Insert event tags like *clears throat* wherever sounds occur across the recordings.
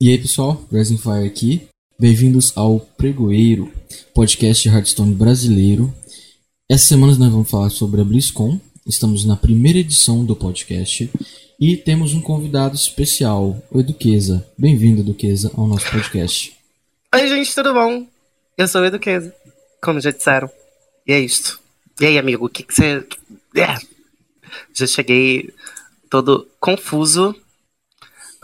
E aí pessoal, Rising Fire aqui. Bem-vindos ao Pregoeiro, podcast de Hearthstone brasileiro. Essa semana nós vamos falar sobre a BlizzCon. Estamos na primeira edição do podcast e temos um convidado especial, o Eduqueza. Bem-vindo, Eduqueza, ao nosso podcast. Oi, gente, tudo bom? Eu sou o Eduqueza, como já disseram. E é isto. E aí, amigo, o que, que você. É. Já cheguei todo confuso.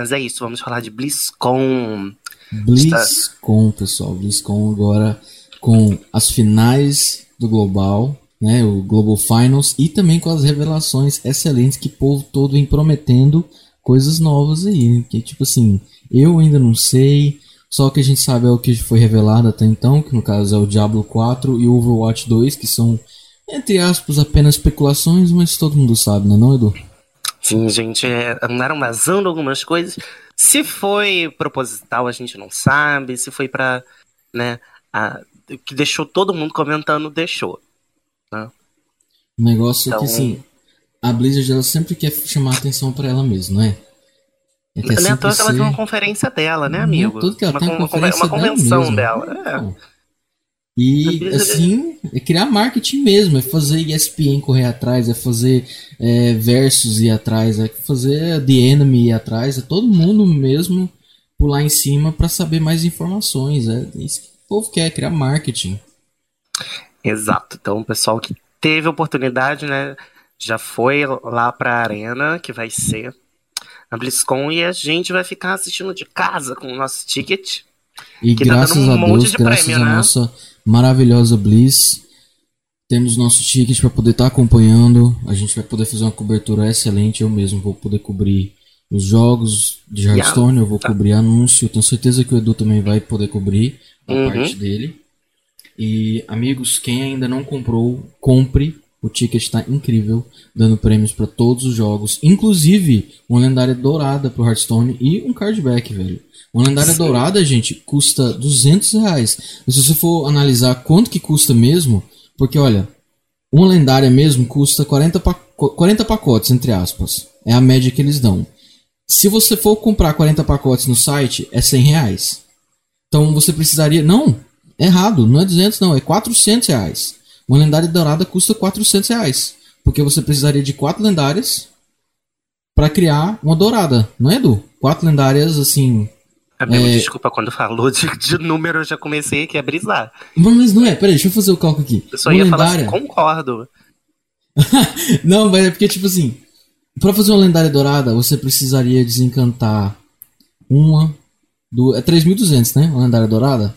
Mas é isso, vamos falar de BlizzCon. BlizzCon, pessoal. BlizzCon agora com as finais do Global, né? O Global Finals e também com as revelações excelentes que o povo todo vem prometendo coisas novas aí. Que tipo assim, eu ainda não sei. Só que a gente sabe é o que foi revelado até então, que no caso é o Diablo 4 e o Overwatch 2, que são, entre aspas, apenas especulações, mas todo mundo sabe, né, não, Edu? Sim, gente, é, andaram vazando algumas coisas. Se foi proposital, a gente não sabe. Se foi pra, né, a, que deixou todo mundo comentando, deixou. Né? O negócio então... é que, assim, a Blizzard ela sempre quer chamar atenção para ela mesma, não é? É que é Nem toda ser... ela tem uma conferência dela, né, amigo? Não, tudo que ela uma, tem uma, conferência uma convenção dela. dela. É. E *laughs* assim, é criar marketing mesmo, é fazer ESPN correr atrás, é fazer é, versus ir atrás, é fazer The Enemy ir atrás, é todo mundo mesmo pular em cima para saber mais informações. É isso que o povo quer, criar marketing. Exato. Então, o pessoal que teve oportunidade, né, já foi lá para a arena, que vai ser na BlizzCon e a gente vai ficar assistindo de casa com o nosso ticket. E tá graças tá um a Deus, graças prêmio, à né? nossa maravilhosa Blizz, temos nosso ticket para poder estar tá acompanhando. A gente vai poder fazer uma cobertura excelente. Eu mesmo vou poder cobrir os jogos de Hearthstone, eu vou tá. cobrir anúncio. Tenho certeza que o Edu também vai poder cobrir a uhum. parte dele. E amigos, quem ainda não comprou, compre o ticket está incrível, dando prêmios para todos os jogos, inclusive uma lendária dourada pro Hearthstone e um cardback, velho. Uma lendária Sim. dourada, gente, custa 200 reais. E se você for analisar quanto que custa mesmo, porque olha, uma lendária mesmo custa 40, pac 40 pacotes, entre aspas. É a média que eles dão. Se você for comprar 40 pacotes no site, é 100 reais. Então você precisaria. Não, errado, não é 200, não, é 400 reais. Uma lendária dourada custa 400 reais. Porque você precisaria de quatro lendárias para criar uma dourada, não é, Edu? Quatro lendárias, assim. Amigo, é... desculpa, quando falou de, de, número, eu já comecei aqui a brisar. Mas não é, peraí, deixa eu fazer o cálculo aqui. Eu só uma ia lendária... falar assim, concordo. *laughs* não, mas é porque, tipo assim, pra fazer uma lendária dourada, você precisaria desencantar uma, duas. É 3.200, né? Uma lendária dourada?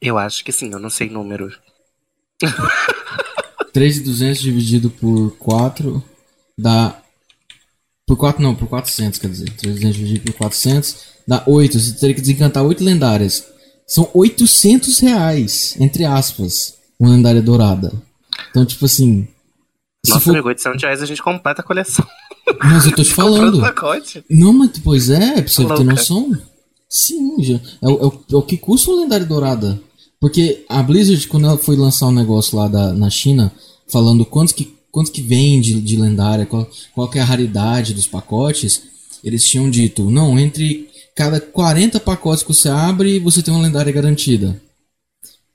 Eu acho que sim, eu não sei números. *laughs* 3,200 dividido por 4 dá. Por 4 não, por 400, quer dizer. 3,200 dividido por 400 dá 8. Você teria que desencantar 8 lendárias. São 800 reais, entre aspas, uma lendária dourada. Então, tipo assim. Nossa, for... amigo, 800 reais a gente completa a coleção. Mas eu tô te *laughs* falando. Não, mas pois é, pra você ter noção. Sim, já. É, é, é, o que custa uma lendária dourada. Porque a Blizzard, quando ela foi lançar um negócio lá da, na China, falando quantos que, quantos que vende de lendária, qual, qual é a raridade dos pacotes, eles tinham dito, não, entre cada 40 pacotes que você abre, você tem uma lendária garantida.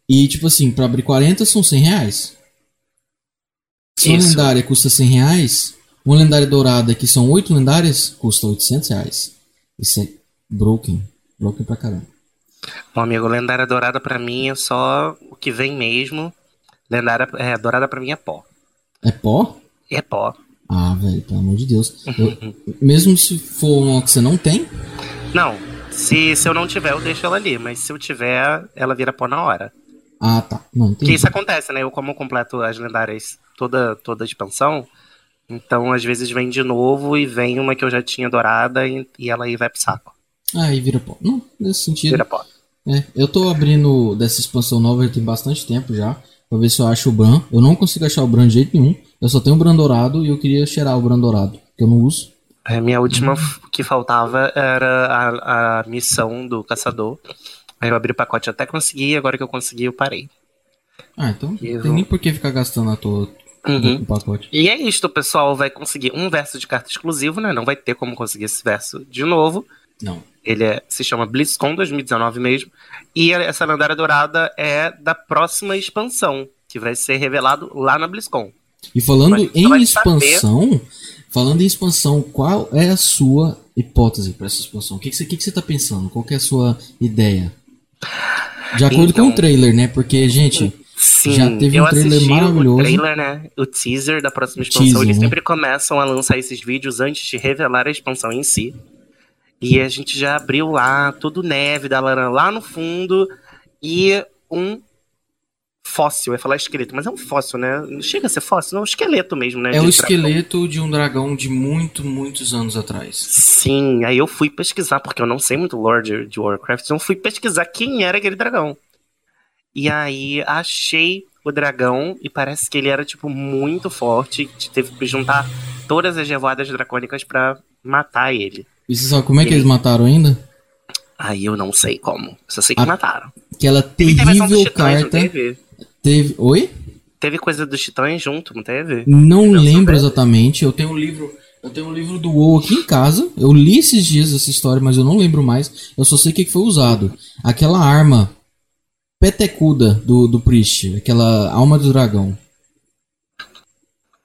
E, tipo assim, para abrir 40 são 100 reais. Se uma lendária custa 100 reais, uma lendária dourada, que são 8 lendárias, custa 800 reais. Isso é broken. Broken pra caramba. Bom, amigo, lendária dourada para mim é só o que vem mesmo. Lendária é, dourada para mim é pó. É pó? É pó. Ah, velho, pelo amor de Deus. Eu, mesmo se for uma que você não tem? Não. Se, se eu não tiver, eu deixo ela ali. Mas se eu tiver, ela vira pó na hora. Ah, tá. Não, entendi. Que isso acontece, né? Eu, como completo as lendárias toda, toda a expansão, então às vezes vem de novo e vem uma que eu já tinha dourada e, e ela aí vai pro saco. Aí vira pó. Não, nesse sentido. Vira pó. É, eu tô abrindo dessa expansão nova já tem bastante tempo já. Pra ver se eu acho o Bran. Eu não consigo achar o Bran de jeito nenhum. Eu só tenho o Bran dourado e eu queria cheirar o Bran dourado, que eu não uso. A minha última uhum. que faltava era a, a missão do caçador. Aí eu abri o pacote até consegui, agora que eu consegui, eu parei. Ah, então não tem nem por que ficar gastando à toa uhum. do pacote. E é isto, o pessoal vai conseguir um verso de carta exclusivo, né? Não vai ter como conseguir esse verso de novo. Não. Ele é, se chama BlizzCon 2019 mesmo. E essa lendária dourada é da próxima expansão, que vai ser revelado lá na BlizzCon. E falando em expansão, saber... falando em expansão, qual é a sua hipótese para essa expansão? O que, que, você, que, que você tá pensando? Qual é a sua ideia? De acordo então, com o então, trailer, né? Porque, gente, sim, já teve um trailer maravilhoso. O trailer, né? O teaser da próxima expansão. Teaser, eles né? sempre começam a lançar esses vídeos antes de revelar a expansão em si. E a gente já abriu lá, tudo neve da Laran lá no fundo. E um fóssil, eu ia falar esqueleto, mas é um fóssil, né? Não chega a ser fóssil, não, é um esqueleto mesmo, né? É o esqueleto dragão. de um dragão de muito, muitos anos atrás. Sim, aí eu fui pesquisar, porque eu não sei muito lore de Warcraft, então fui pesquisar quem era aquele dragão. E aí achei o dragão e parece que ele era, tipo, muito forte, teve que juntar todas as revoadas dracônicas para matar ele. E você sabe como é e que ele... eles mataram ainda? Aí eu não sei como. Só sei que a... mataram. Aquela terrível carta. Teve. teve. Oi? Teve coisa dos titãs junto, não teve? Não lembro exatamente. Eu tenho um livro. Eu tenho um livro do WoW aqui em casa. Eu li esses dias essa história, mas eu não lembro mais. Eu só sei o que foi usado. Aquela arma petecuda do, do Priest. Aquela alma do dragão.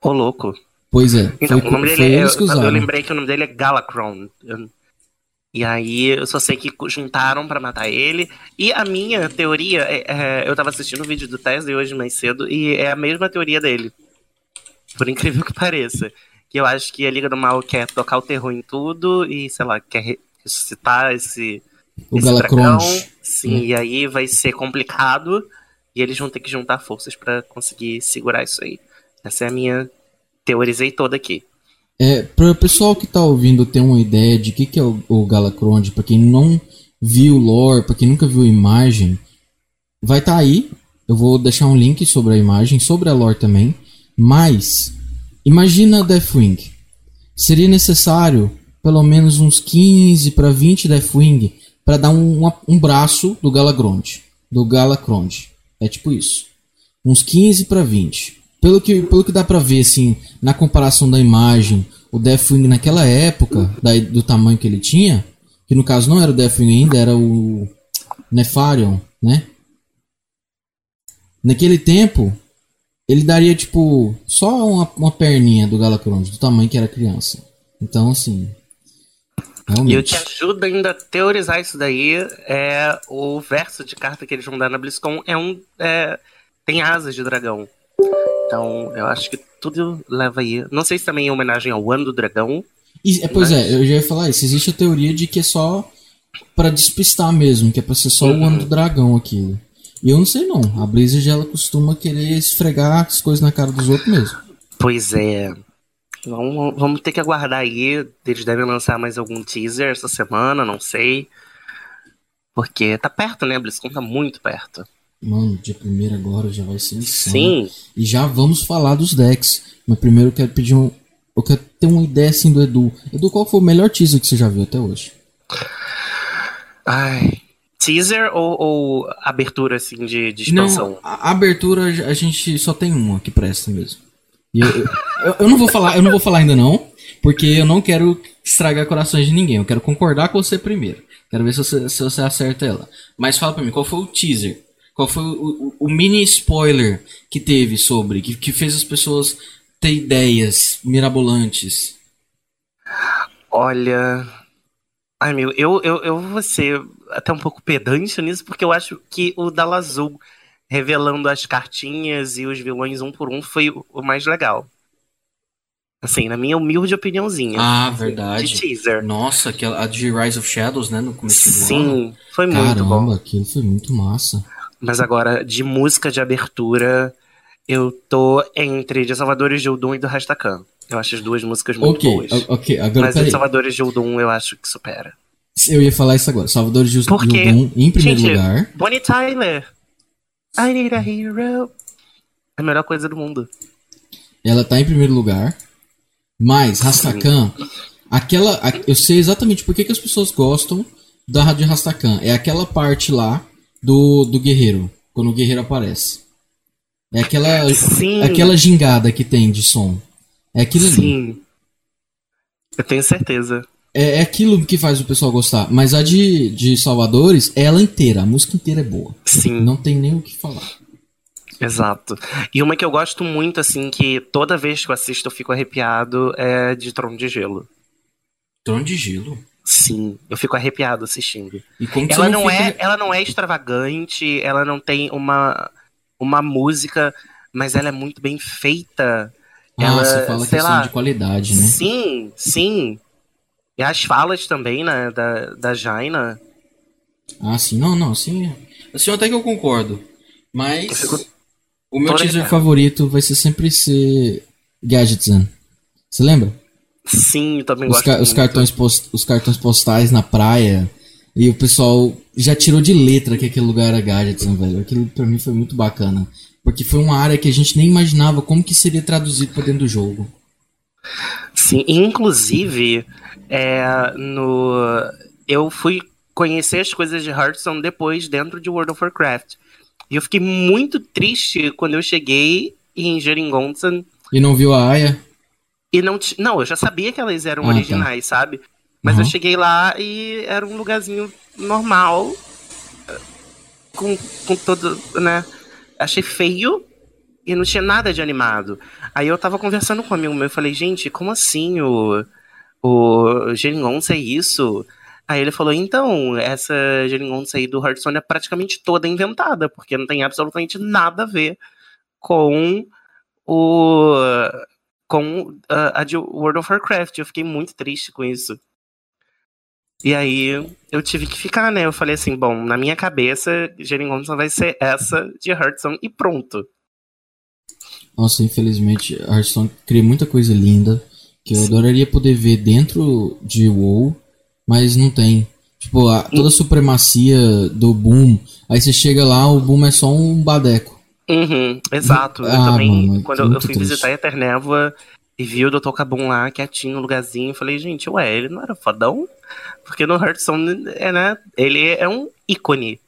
Ô, louco. Pois é. Então, foi, o nome dele é, eu, eu, lembrei que o nome dele é Galacron. Eu, e aí eu só sei que juntaram para matar ele. E a minha teoria, é, é, eu tava assistindo o um vídeo do Tesla hoje mais cedo, e é a mesma teoria dele. Por incrível que pareça. Que eu acho que a Liga do Mal quer tocar o terror em tudo e, sei lá, quer ressuscitar esse. O esse dragão. Sim, hum. e aí vai ser complicado. E eles vão ter que juntar forças para conseguir segurar isso aí. Essa é a minha. Teorizei toda aqui. É, para o pessoal que está ouvindo ter uma ideia de o que, que é o, o Galacrond, para quem não viu o lore, para quem nunca viu a imagem, vai estar tá aí. Eu vou deixar um link sobre a imagem, sobre a lore também. Mas, imagina Deathwing. Seria necessário pelo menos uns 15 para 20 Deathwing para dar um, um braço do Galagrond. Do Galacrond. É tipo isso. Uns 15 para 20 pelo que, pelo que dá pra ver, assim, na comparação da imagem, o Deathwing naquela época, da, do tamanho que ele tinha, que no caso não era o Deathwing ainda, era o Nefarion, né? Naquele tempo, ele daria, tipo, só uma, uma perninha do Galacrond, do tamanho que era criança. Então, assim. Realmente. E o que ajuda ainda a teorizar isso daí é o verso de carta que eles vão dar na BlizzCon é um. É, tem asas de dragão. Então, eu acho que tudo leva aí. Não sei se também é homenagem ao ano do dragão. E, é, pois mas... é, eu já ia falar isso. Existe a teoria de que é só para despistar mesmo, que é pra ser só uhum. o ano do dragão aquilo. E eu não sei não. A Blizzard ela costuma querer esfregar as coisas na cara dos outros mesmo. Pois é. Vamos, vamos ter que aguardar aí. Eles devem lançar mais algum teaser essa semana, não sei. Porque tá perto, né? BlizzCon tá muito perto. Mano, dia primeiro agora já vai ser insano. Sim. E já vamos falar dos decks. Mas primeiro eu quero pedir um. Eu quero ter uma ideia assim do Edu. Edu, qual foi o melhor teaser que você já viu até hoje? Ai. Teaser ou, ou abertura assim de, de expansão? Não, a abertura a gente só tem uma que presta mesmo. E eu, eu, eu, não vou falar, eu não vou falar ainda não, porque eu não quero estragar corações de ninguém. Eu quero concordar com você primeiro. Quero ver se você, se você acerta ela. Mas fala pra mim, qual foi o teaser qual foi o, o, o mini spoiler que teve sobre, que, que fez as pessoas ter ideias mirabolantes? Olha. Ai, meu, eu, eu, eu vou ser até um pouco pedante nisso, porque eu acho que o Dalazul revelando as cartinhas e os vilões um por um foi o mais legal. Assim, na minha humilde opiniãozinha. Ah, verdade. De teaser. Nossa, aquela, a de Rise of Shadows, né? No começo do Sim, ano. foi muito Caramba, bom. Caramba, aquilo foi muito massa. Mas agora, de música de abertura, eu tô entre De Salvadores de Udum e do Rastakan. Eu acho as duas músicas muito okay, boas. Ok, agora Mas De Salvadores de Udum eu acho que supera. Eu ia falar isso agora. Salvadores de Udum em primeiro gente, lugar. Bonnie Tyler. I need a hero. É a melhor coisa do mundo. Ela tá em primeiro lugar. Mas Rastakan, aquela. Eu sei exatamente por que, que as pessoas gostam da Rádio Rastakan. É aquela parte lá do, do guerreiro, quando o guerreiro aparece. É aquela, Sim. aquela gingada que tem de som. É aquilo ali. Sim. Eu tenho certeza. É, é, aquilo que faz o pessoal gostar. Mas a de, de Salvadores, é ela inteira. A música inteira é boa. Sim. Não tem nem o que falar. Exato. E uma que eu gosto muito, assim, que toda vez que eu assisto eu fico arrepiado, é de Trono de Gelo. Trono de Gelo? Sim, eu fico arrepiado assistindo. ela não, não é, ela não é extravagante, ela não tem uma uma música, mas ela é muito bem feita. Ah, ela, você fala questão lá, de qualidade, né? Sim, sim. E as falas também, né, da, da Jaina. Ah, sim. Não, não, sim. Assim, até que eu concordo. Mas fico... o meu teaser favorito vai ser sempre ser Gadgetzan. Você lembra? Sim, também os gosto ca os cartões post os cartões postais na praia. E o pessoal já tirou de letra que aquele lugar era Gadgetzan, velho. Aquilo pra mim foi muito bacana. Porque foi uma área que a gente nem imaginava como que seria traduzido pra dentro do jogo. Sim, inclusive, é, no, eu fui conhecer as coisas de Hearthstone depois dentro de World of Warcraft. E eu fiquei muito triste quando eu cheguei em Jeringonsan. E não viu a Aya? E não, não, eu já sabia que elas eram ah, tá. originais, tá. sabe? Mas uhum. eu cheguei lá e era um lugarzinho normal. Com, com todo, né? Achei feio e não tinha nada de animado. Aí eu tava conversando com um amigo meu e falei, gente, como assim o, o Geringonça é isso? Aí ele falou, então, essa Geringonça aí do Hearthstone é praticamente toda inventada, porque não tem absolutamente nada a ver com o com uh, a de World of Warcraft. Eu fiquei muito triste com isso. E aí eu tive que ficar, né? Eu falei assim, bom, na minha cabeça, Geringonça vai ser essa de Hearthstone e pronto. Nossa, infelizmente, Hearthstone cria muita coisa linda que eu Sim. adoraria poder ver dentro de WoW, mas não tem. Tipo, a, toda a supremacia do Boom, aí você chega lá, o Boom é só um badeco. Uhum, exato. Eu ah, também, mano, quando eu, eu fui triste. visitar a Eternévoa e vi o Dr. Cabum lá, quietinho, no lugarzinho, falei, gente, ué, ele não era fodão? Porque no Hearthstone, é, né, ele é um ícone.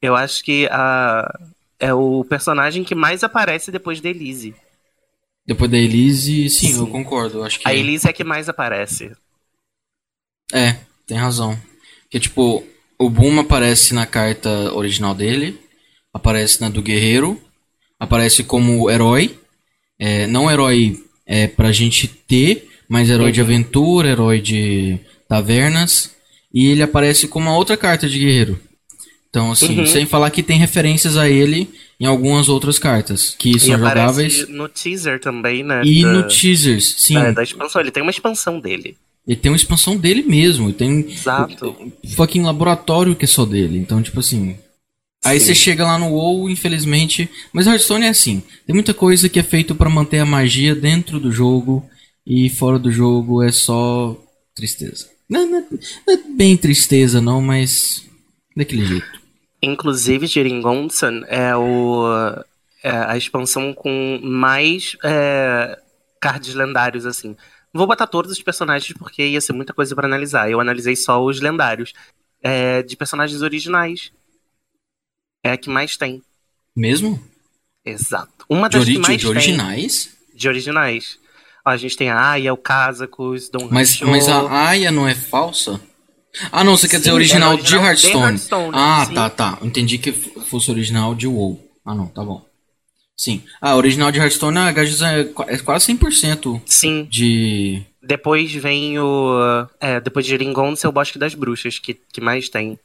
Eu acho que a, é o personagem que mais aparece depois da Elise. Depois da Elise, sim, sim. eu concordo. Acho que... A Elise é a que mais aparece. É, tem razão. Porque, tipo, o Boom aparece na carta original dele, aparece na do Guerreiro, aparece como herói. É, não herói é, pra gente ter, mas herói de aventura, herói de tavernas. E ele aparece como uma outra carta de guerreiro. Então, assim, uhum. sem falar que tem referências a ele em algumas outras cartas que são jogáveis. no teaser também, né? E da, no teasers, sim. É, da expansão. Ele tem uma expansão dele. Ele tem uma expansão dele mesmo. Ele tem Exato. um fucking laboratório que é só dele. Então, tipo assim. Aí Sim. você chega lá no WoW, infelizmente. Mas Hearthstone é assim: tem muita coisa que é feito para manter a magia dentro do jogo e fora do jogo é só tristeza. Não, não, não é bem tristeza, não, mas daquele jeito. Inclusive, Jeringonsan é, o, é a expansão com mais é, cards lendários, assim. Não vou botar todos os personagens porque ia ser muita coisa para analisar. Eu analisei só os lendários. É, de personagens originais é a que mais tem. Mesmo? Exato. Uma das de, que mais de originais? Tem, de originais. Ó, a gente tem a Aya, o Casacos, Don mas, mas a Aya não é falsa? Ah, não, você sim, quer dizer original, é original de Hearthstone. De Hearthstone ah, sim. tá, tá. Entendi que fosse original de WoW. Ah, não, tá bom. Sim. Ah, original de Hearthstone, a é, é quase 100% Sim. de... Depois vem o... É, depois de Ringon, seu Bosque das Bruxas, que, que mais tem.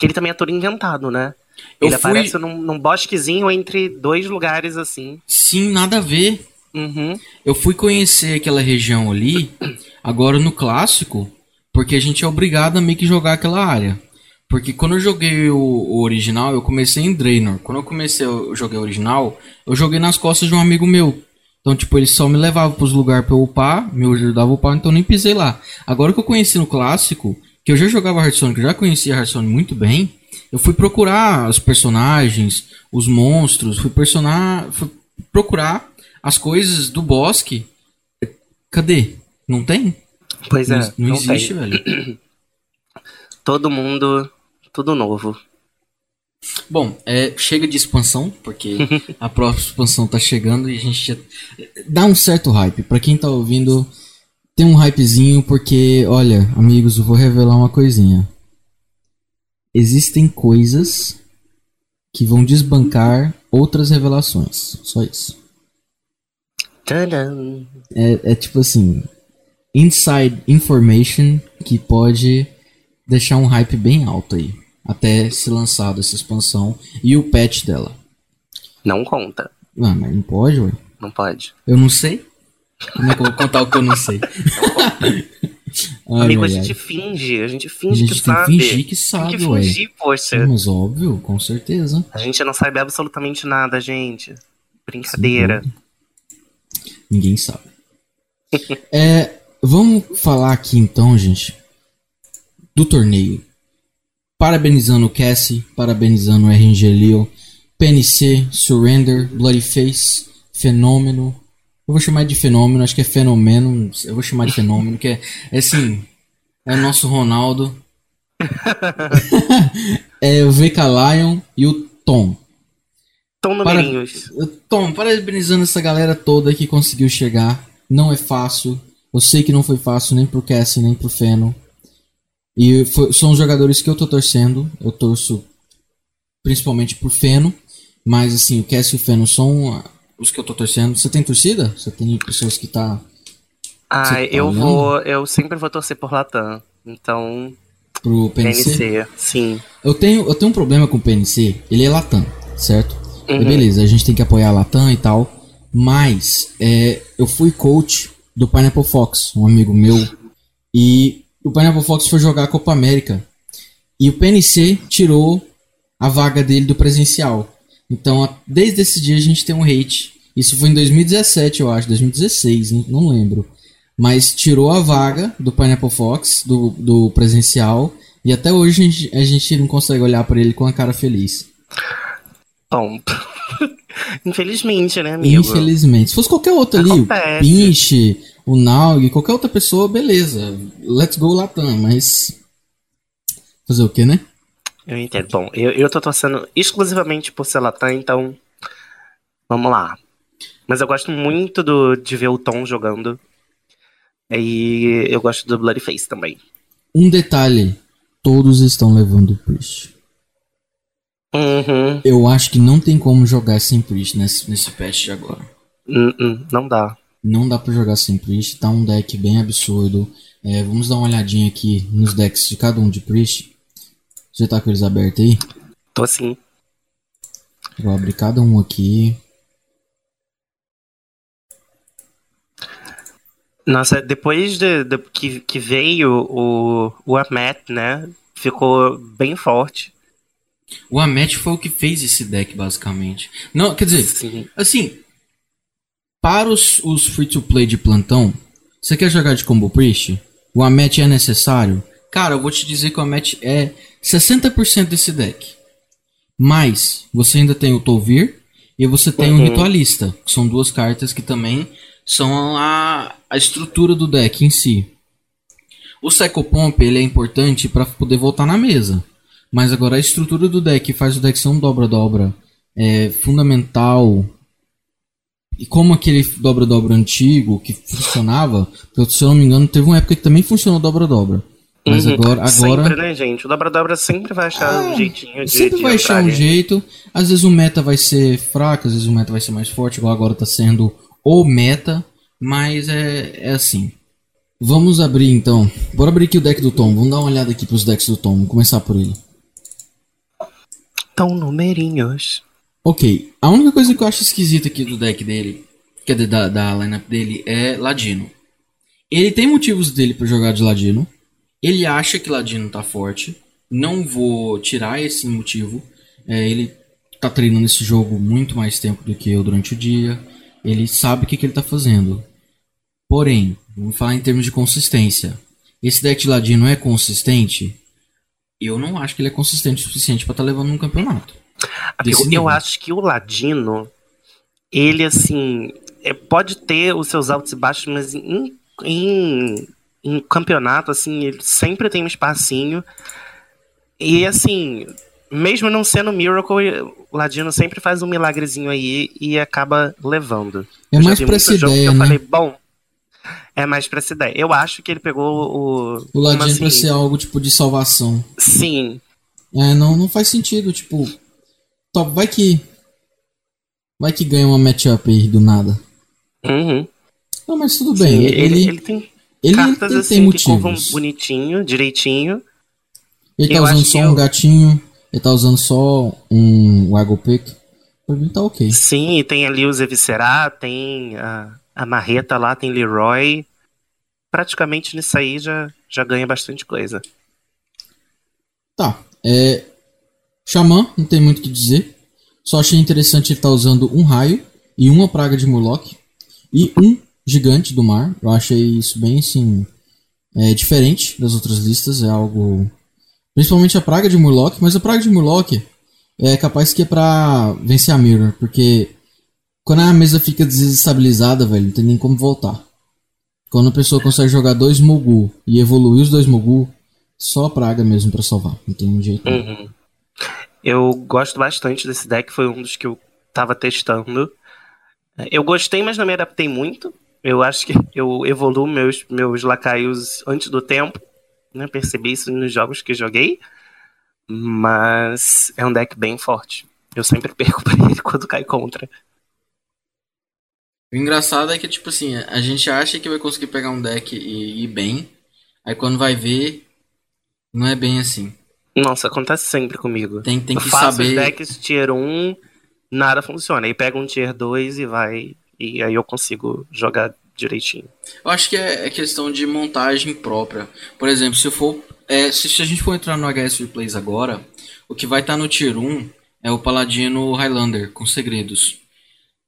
Que ele também é todo inventado, né? Eu ele fui... aparece num, num, bosquezinho entre dois lugares assim. Sim, nada a ver. Uhum. Eu fui conhecer aquela região ali, agora no clássico, porque a gente é obrigado a meio que jogar aquela área. Porque quando eu joguei o, o, original, eu comecei em Draenor. Quando eu comecei, eu joguei o original, eu joguei nas costas de um amigo meu. Então, tipo, ele só me levava pros lugares pra eu upar, me ajudava a upar, então eu nem pisei lá. Agora que eu conheci no clássico, que eu já jogava Hearthstone, que eu já conhecia Hearthstone muito bem, eu fui procurar os personagens, os monstros, fui, personar, fui procurar as coisas do bosque. Cadê? Não tem? Pois é. Não, não, não existe, tem. velho. *clears throat* Todo mundo, tudo novo. Bom, é, chega de expansão, porque *laughs* a próxima expansão tá chegando e a gente já... dá um certo hype. Para quem tá ouvindo, tem um hypezinho, porque, olha, amigos, eu vou revelar uma coisinha. Existem coisas que vão desbancar outras revelações. Só isso. É, é tipo assim, inside information que pode deixar um hype bem alto aí. Até se lançado essa expansão e o patch dela. Não conta. Ah, mas não pode, ué? Não pode. Eu não sei. Como é que eu vou contar o que eu não sei? *laughs* ai, Amigo, ai, a gente ai. finge, a gente finge a gente que sabe. Tem que fingir que sabe, tem que fingir, ué. poxa. Mas óbvio, com certeza. A gente não sabe absolutamente nada, gente. Brincadeira. Sim, Ninguém sabe. *laughs* é, vamos falar aqui então, gente, do torneio. Parabenizando o Cassie, parabenizando o RNG Leo, PNC, Surrender, Bloody Face, Fenômeno. Eu vou chamar de Fenômeno, acho que é Fenomeno. Eu vou chamar de Fenômeno, que é, é assim, é o nosso Ronaldo. *laughs* é o VK Lion e o Tom. Tom Numerinhos. Para... Tom, parabenizando essa galera toda que conseguiu chegar. Não é fácil. Eu sei que não foi fácil nem pro Cassie, nem pro Feno. E foi, são os jogadores que eu tô torcendo. Eu torço principalmente pro Feno. Mas assim, o Cassie e o Feno são os que eu tô torcendo. Você tem torcida? Você tem pessoas que tá. Ah, tá eu olhando? vou. Eu sempre vou torcer por Latam. Então. Pro PNC? PNC, sim. Eu tenho, eu tenho um problema com o PNC. Ele é Latam, certo? Uhum. Beleza, a gente tem que apoiar a Latam e tal. Mas é, eu fui coach do Pineapple Fox, um amigo meu. E o Pineapple Fox foi jogar a Copa América. E o PNC tirou a vaga dele do presencial. Então, desde esse dia a gente tem um hate. Isso foi em 2017, eu acho, 2016, não lembro. Mas tirou a vaga do Pineapple Fox, do, do presencial. E até hoje a gente, a gente não consegue olhar para ele com a cara feliz. Bom, *laughs* infelizmente, né, amigo? Infelizmente. Se fosse qualquer outro ali, o Pinch, o Naug, qualquer outra pessoa, beleza. Let's go Latam, mas. Fazer o que, né? Eu entendo. Bom, eu, eu tô torcendo exclusivamente por ser Latam, então. Vamos lá. Mas eu gosto muito do, de ver o Tom jogando. E eu gosto do Bloody Face também. Um detalhe: todos estão levando o push. Uhum. Eu acho que não tem como jogar sem Priest nesse, nesse patch agora. Uh -uh, não dá. Não dá pra jogar sem Priest, tá um deck bem absurdo. É, vamos dar uma olhadinha aqui nos decks de cada um de Priest. Você tá com eles abertos aí? Tô sim. Vou abrir cada um aqui. Nossa, depois de, de que, que veio o, o Amet, né? Ficou bem forte. O Amet foi o que fez esse deck, basicamente. Não, quer dizer, Sim. assim, para os, os free-to-play de plantão, você quer jogar de Combo Priest? O Amet é necessário? Cara, eu vou te dizer que o Amet é 60% desse deck. Mas, você ainda tem o Tovir e você tem uhum. o Ritualista, que são duas cartas que também são a, a estrutura do deck em si. O Psycho Pomp ele é importante para poder voltar na mesa. Mas agora a estrutura do deck faz o deck ser um dobra-dobra é fundamental. E como aquele dobra-dobra antigo que funcionava, se eu não me engano, teve uma época que também funcionou dobra-dobra. Mas uhum. agora, agora. Sempre, né, gente? O dobra-dobra sempre vai achar ah, um jeitinho de. Sempre de vai achar um jeito. Às vezes o meta vai ser fraco, às vezes o meta vai ser mais forte, igual agora tá sendo o meta. Mas é, é assim. Vamos abrir então. Bora abrir aqui o deck do Tom. Vamos dar uma olhada aqui pros decks do Tom. Vamos começar por ele são numerinhos. Ok, a única coisa que eu acho esquisita aqui do deck dele, que é da, da lineup dele, é Ladino. Ele tem motivos dele para jogar de Ladino. Ele acha que Ladino tá forte. Não vou tirar esse motivo. É, ele tá treinando esse jogo muito mais tempo do que eu durante o dia. Ele sabe o que, que ele tá fazendo. Porém, vamos falar em termos de consistência. Esse deck de Ladino é consistente? eu não acho que ele é consistente o suficiente para estar tá levando num campeonato. Amigo, eu acho que o Ladino, ele assim, é, pode ter os seus altos e baixos, mas em, em, em campeonato, assim, ele sempre tem um espacinho. E assim, mesmo não sendo Miracle, o Ladino sempre faz um milagrezinho aí e acaba levando. É mais pra essa ideia, eu né? falei, bom, é mais pra essa ideia. Eu acho que ele pegou o. O Ladino assim, pra ser algo tipo de salvação. Sim. É, não, não faz sentido, tipo. Top, vai que. Vai que ganha uma matchup aí do nada. Uhum. Não, mas tudo bem. Sim, ele, ele, ele tem ele cartas tem, assim tem que curvam motivos. bonitinho, direitinho. Ele tá usando só um eu- gatinho. Ele tá usando só um Waggle Pick. Pra mim tá ok. Sim, e tem ali o Zevicerá, tem a, a Marreta lá, tem Leroy. Praticamente nisso aí já, já ganha bastante coisa. Tá. É. Xamã, não tem muito o que dizer. Só achei interessante ele tá usando um raio e uma praga de Murloc. E um gigante do mar. Eu achei isso bem assim. É, diferente das outras listas. É algo. Principalmente a praga de Murloc. Mas a praga de Murloc é capaz que é pra vencer a Mirror. Porque quando a mesa fica desestabilizada, velho, não tem nem como voltar. Quando a pessoa consegue jogar dois Mogu e evoluir os dois Mogu, só a praga mesmo pra salvar. Não tem um jeito. Uhum. Eu gosto bastante desse deck, foi um dos que eu tava testando. Eu gostei, mas não me adaptei muito. Eu acho que eu evoluo meus, meus lacaios antes do tempo. Né? Percebi isso nos jogos que joguei. Mas é um deck bem forte. Eu sempre *laughs* perco pra ele quando cai contra. O engraçado é que, tipo assim, a gente acha que vai conseguir pegar um deck e ir bem. Aí quando vai ver, não é bem assim. Nossa, acontece sempre comigo. Tem, tem eu que faço saber. os decks tier 1, nada funciona. Aí pega um tier 2 e vai. E aí eu consigo jogar direitinho. Eu acho que é, é questão de montagem própria. Por exemplo, se eu for. é, se, se a gente for entrar no HS Replays agora, o que vai estar no Tier 1 é o Paladino Highlander, com segredos.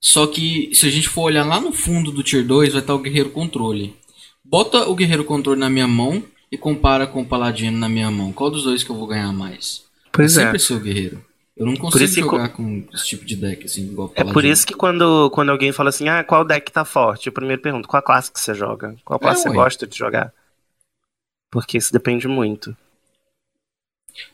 Só que se a gente for olhar lá no fundo do Tier 2, vai estar o Guerreiro Controle. Bota o Guerreiro Controle na minha mão e compara com o Paladino na minha mão. Qual dos dois que eu vou ganhar mais? Pois é. Sempre ser o Guerreiro. Eu não consigo isso que jogar com esse tipo de deck, assim, igual É por isso que quando, quando alguém fala assim, ah, qual deck tá forte? Eu primeiro pergunto, qual classe que você joga? Qual classe É, você ué. gosta de jogar? Porque isso depende muito.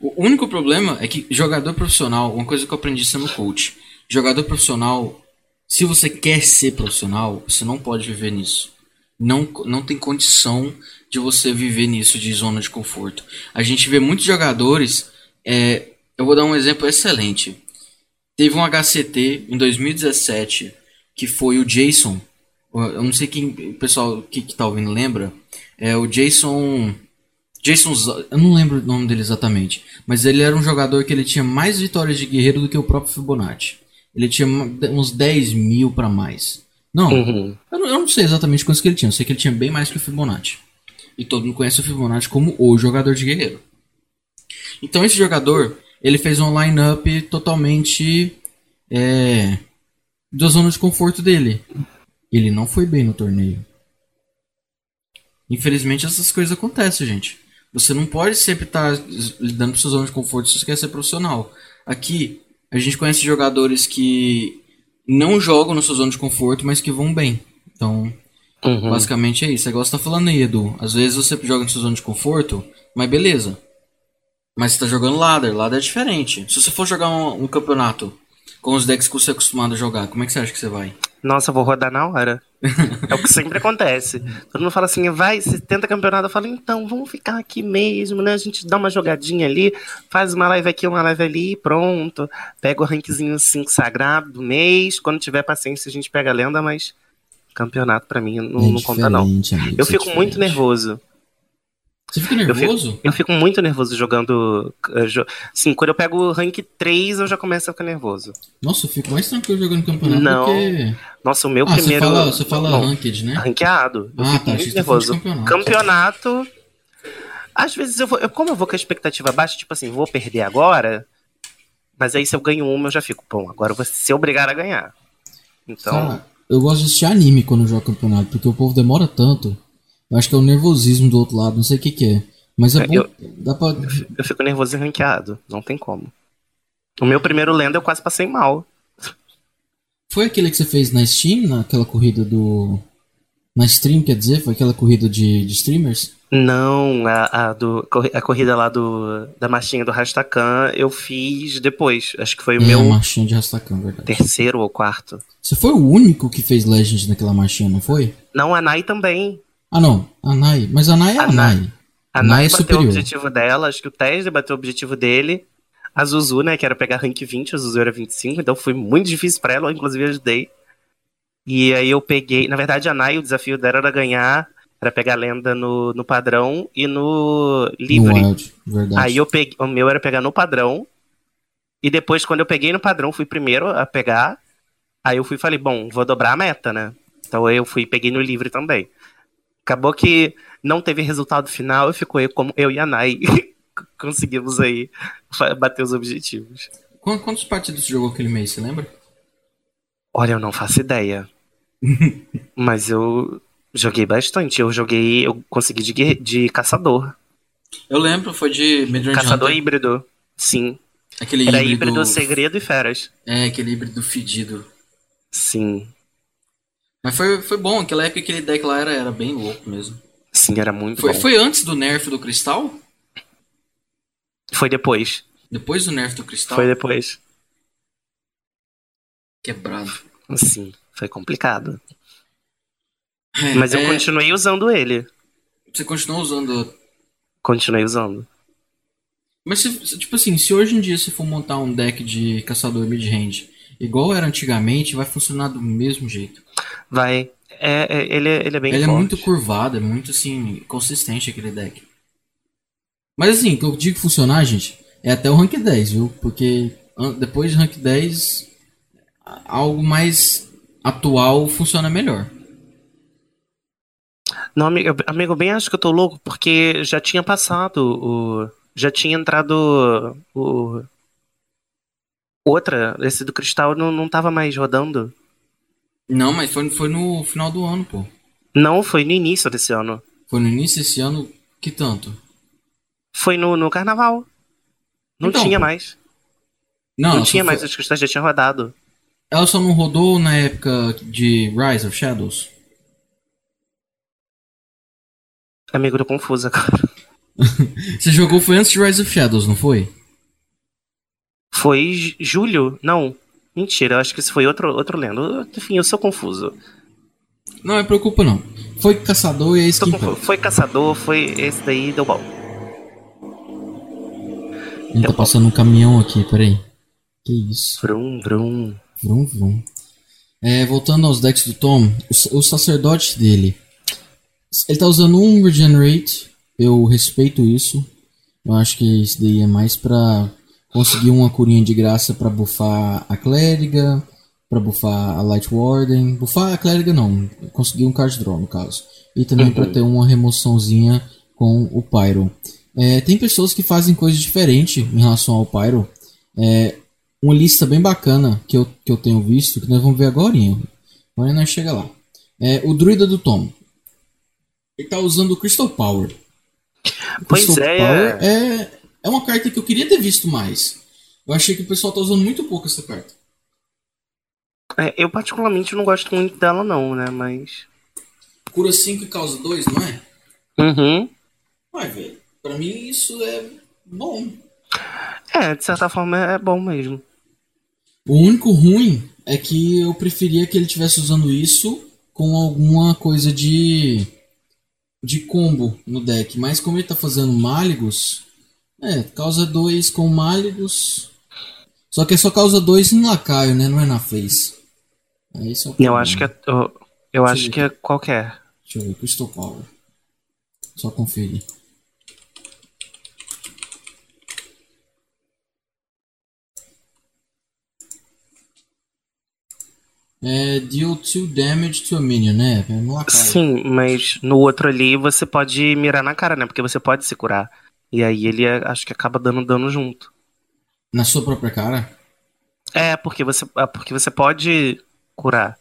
O único problema é que jogador profissional, uma coisa que eu aprendi sendo coach, jogador profissional, se você quer ser profissional, você não pode viver nisso. Não, não tem condição de você viver nisso de zona de conforto. A gente vê muitos jogadores. é, eu vou dar um exemplo excelente. Teve um HCT em 2017 que foi o Jason. Eu não sei quem o pessoal que, que tá ouvindo lembra. É o Jason. Jason, eu não lembro o nome dele exatamente, mas ele era um jogador que ele tinha mais vitórias de guerreiro do que o próprio Fibonacci. Ele tinha uns 10 mil para mais. Não, Uhum. eu não, eu não sei exatamente quantos que ele tinha, eu sei que ele tinha bem mais que o Fibonacci. E todo mundo conhece o Fibonacci como o jogador de guerreiro. Então esse jogador, ele fez um line-up totalmente é, da zona de conforto dele. Ele não foi bem no torneio. Infelizmente essas coisas acontecem, gente. Você não pode sempre estar lidando com sua zona de conforto se você quer ser profissional. Aqui, a gente conhece jogadores que não jogam na sua zona de conforto, mas que vão bem. Então, Uhum. basicamente é isso. É igual você tá falando aí, Edu. Às vezes você joga na sua zona de conforto, mas beleza. Mas você tá jogando ladder. Ladder é diferente. Se você for jogar um, um campeonato com os decks que você é acostumado a jogar, como é que você acha que você vai? Nossa, eu vou rodar na hora. é o que sempre acontece. Todo mundo fala assim, vai, você tenta campeonato. Eu falo, então, vamos ficar aqui mesmo, né? A gente dá uma jogadinha ali, faz uma live aqui, uma live ali, pronto. Pega o rankzinho 5 sagrado do mês. Quando tiver paciência, a gente pega a lenda, mas campeonato pra mim não, é não conta, não. amigo, Eu é fico muito diferente. nervoso. Você fica Eu nervoso? fico, eu fico muito nervoso jogando. eh, jo- Sim, quando eu pego o rank 3, eu já começo a ficar nervoso. Nossa, eu fico mais tranquilo jogando campeonato Não. do que. Nossa, o meu Ah, primeiro. você fala, você fala Não, ranked, né? ranqueado. Eu Ah, fico tá, muito tá nervoso. campeonato. Campeonato. Às vezes eu vou. eu- como eu vou com a expectativa baixa, tipo assim, vou perder agora. Mas aí se eu ganho uma, eu já fico, bom, agora eu vou ser obrigado a ganhar. Então. Cara, eu gosto de assistir anime quando eu jogo campeonato, porque o povo demora tanto. Eu acho que é o nervosismo do outro lado, não sei o que, que é. Mas é É, bom. eu- Dá pra. Eu fico nervoso e ranqueado. Não tem como. O meu primeiro lenda eu quase passei mal. Foi aquele que você fez na Steam, naquela corrida do. Na stream, quer dizer? Foi aquela corrida de, de streamers? Não, a, a, do, a corrida lá do, da marchinha do Rastakan eu fiz depois. Acho que foi o é, meu. marchinha de Rastakan, verdade. Terceiro ou quarto. Você foi o único que fez Legend naquela marchinha, não foi? Não, a Nai também. Ah, não. A Nai. Mas a Nai é a, a Nai. A Nai, é bateu superior. o objetivo dela, acho que o Tesla bateu o objetivo dele. A Zuzu, né, que era pegar rank 20, a Zuzu era 25, então foi muito difícil pra ela, eu inclusive ajudei. E aí eu peguei. Na verdade, a Nai, o desafio dela era ganhar era pegar lenda no, no padrão e no livre. No wild, verdade. Aí eu peguei, o meu era pegar no padrão. E depois, quando eu peguei no padrão, fui primeiro a pegar. Aí eu fui e falei, bom, vou dobrar a meta, né? Então eu fui peguei no livre também. Acabou que não teve resultado final e ficou eu, como eu e a Nai *laughs* conseguimos aí bater os objetivos. Quantos partidos jogou aquele mês, você lembra? Olha, eu não faço ideia. *laughs* Mas eu Joguei bastante. Eu joguei. Eu consegui de, de caçador. Eu lembro, foi de Midrange Caçador Hunter. híbrido. Sim. Aquele Era híbrido... híbrido segredo e feras. É, aquele híbrido fedido. Sim. Mas foi, foi bom, aquela época aquele deck lá era, era bem louco mesmo. Sim, era muito foi, bom. Foi antes do nerf do cristal? Foi depois. Depois do nerf do cristal? Foi depois. Quebrado. Sim, foi complicado. É, Mas eu é... continuei usando ele. Você continuou usando? Continuei usando. Mas, se, tipo assim, se hoje em dia você for montar um deck de caçador mid-range igual era antigamente, vai funcionar do mesmo jeito. Vai. É, é ele, é, ele é bem Ele forte. é muito curvado, é muito, assim, consistente aquele deck. Mas, assim, o que eu digo funcionar, gente, é até o rank 10, viu? Porque depois de rank 10, algo mais atual funciona melhor. Não, amigo, amigo, bem acho que eu tô louco, porque já tinha passado o. Já tinha entrado o. Outra, esse do cristal não, não tava mais rodando. Não, mas foi, foi no final do ano, pô. Não, foi no início desse ano. Foi no início desse ano? Que tanto? Foi no, no carnaval. Não então, tinha mais. Não, não tinha mais, foi... os cristais já tinham rodado. Ela só não rodou na época de Rise of Shadows? Amigo, tô confusa, cara. *laughs* Você jogou foi antes de Rise of Shadows, não foi? Foi julho? Não. Mentira, eu acho que isso foi outro, outro lendo. Enfim, eu sou confuso. Não, me preocupa não. Foi caçador e é isso que Foi caçador, foi esse daí, deu bom. Ele tá passando um caminhão aqui, peraí. Que isso? Vrum, vrum. Vrum, vrum. É, voltando aos decks do Tom, o, o sacerdote dele ele tá usando um Regenerate. Eu respeito isso. Eu acho que isso daí é mais pra conseguir uma curinha de graça pra bufar a clériga, pra bufar a Light Warden. Bufar a clériga não, conseguir um card draw no caso. E também uhum. pra ter uma remoçãozinha com o Pyro. É, tem pessoas que fazem coisas diferentes em relação ao Pyro. É, uma lista bem bacana que eu, que eu tenho visto, que nós vamos ver agora. Agora nós chega lá. É, o Druida do Tom. Ele tá usando o Crystal Power. O pois Crystal é. Power é. É uma carta que eu queria ter visto mais. Eu achei que o pessoal tá usando muito pouco essa carta. É, eu particularmente não gosto muito dela não, né, mas... Cura 5 e causa 2, não é? Uhum. Ué, velho, pra mim isso é bom. É, de certa forma é bom mesmo. O único ruim é que eu preferia que ele tivesse usando isso com alguma coisa de de combo no deck, mas como ele tá fazendo Máligos, é, causa 2 com Máligos. Só que é só causa 2 no lacaio, né? Não é na face. É, esse é o eu acho que é. Eu, eu acho que é qualquer. Deixa eu ver, Crystal Power. Só conferir. É, deal 2 damage to a minion, né? É no Sim, mas no outro ali você pode mirar na cara, né? Porque você pode se curar. E aí ele é, acho que acaba dando dano junto. Na sua própria cara? É, porque você, é, porque você pode curar.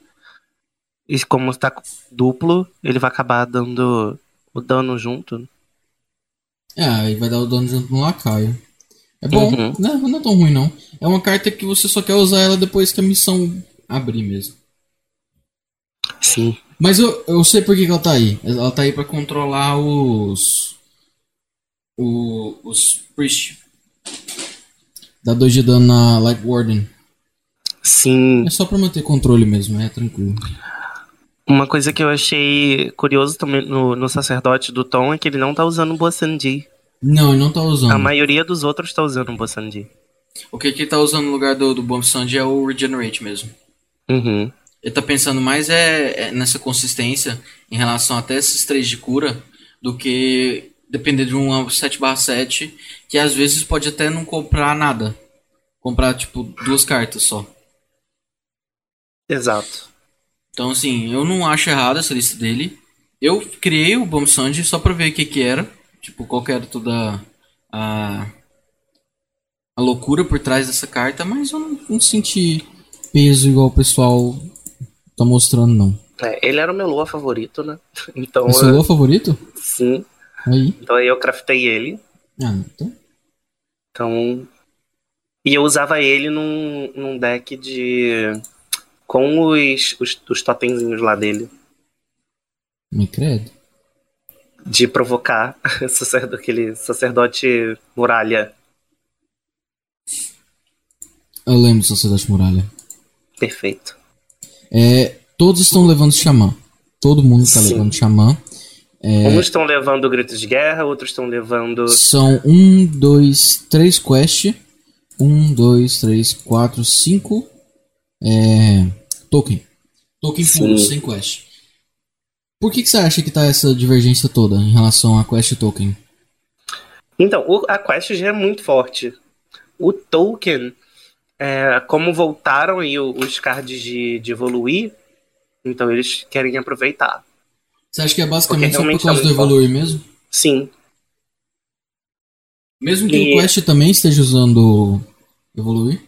E como está duplo, ele vai acabar dando o dano junto. É, aí vai dar o dano junto no lacaio. É bom, uhum. não, não é tão ruim não. É uma carta que você só quer usar ela depois que a missão abrir mesmo. Sim. Mas eu, eu sei por que, que ela tá aí. Ela tá aí pra controlar os. O, os Priest. Dá 2 de dano na Light Warden. Sim. É só pra manter controle mesmo, é tranquilo. Uma coisa que eu achei curioso também no, no sacerdote do Tom é que ele não tá usando o Bossandi. Não, ele não tá usando. A maioria dos outros tá usando o Bossandi. O que que ele tá usando no lugar do, do Bomb Sand é o Regenerate mesmo. Uhum. Ele tá pensando mais é, é nessa consistência em relação até esses três de cura do que depender de um 7 7 que às vezes pode até não comprar nada. Comprar tipo duas cartas só. Exato. Então assim, eu não acho errado essa lista dele. Eu criei o Bomb Sand só pra ver o que que era. Tipo, qual que era toda a, a loucura por trás dessa carta, mas eu não, não senti peso igual o pessoal tá mostrando, não. É, ele era o meu Lua favorito, né? *laughs* Então. É seu eu- Lua favorito? Sim. Aí. Então aí eu craftei ele. Ah, então. Então. E eu usava ele num, num deck de. Com os, os, os totemzinhos lá dele. Me credo. De provocar *laughs* sacerdo- aquele sacerdote muralha. Eu lembro do Sacerdote Muralha. Perfeito. É, todos estão levando Xamã. Todo mundo tá Sim. levando Xamã. É. Uns estão levando gritos de guerra, outros estão levando. São um, dois, três quest. Um, dois, três, quatro, cinco. É. Token. Token puro, sem quest. Por que, que você acha que tá essa divergência toda em relação a quest e token? Então, a quest já é muito forte. O token, é, como voltaram aí os cards de, de evoluir, então eles querem aproveitar. Você acha que é basicamente só por causa tá do evoluir mesmo? Sim, Mesmo que E- o quest também esteja usando evoluir?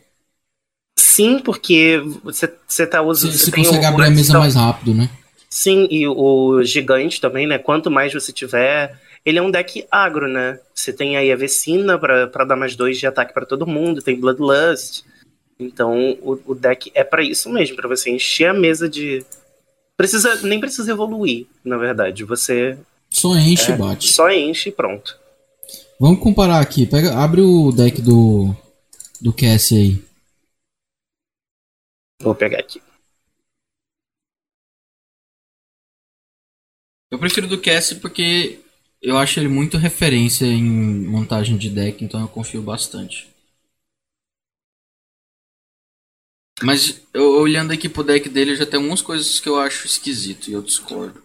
sim, porque você, você tá usando. Você, consegue abrir a mesa mais rápido, né? Sim, e o gigante também, né? Quanto mais você tiver. Ele é um deck agro, né? Você tem aí a Vecina pra, pra dar mais dois de ataque pra todo mundo, tem Bloodlust. Então o, o deck é pra isso mesmo, pra você encher a mesa de. Precisa, nem precisa evoluir, na verdade. Você Só enche é, e bate. só enche e pronto. Vamos comparar aqui. Pega, abre o deck do do Cass aí. Vou pegar aqui. Eu prefiro do Cass porque eu acho ele muito referência em montagem de deck, então eu confio bastante. Mas eu olhando aqui pro deck dele, já tem algumas coisas que eu acho esquisito e eu discordo.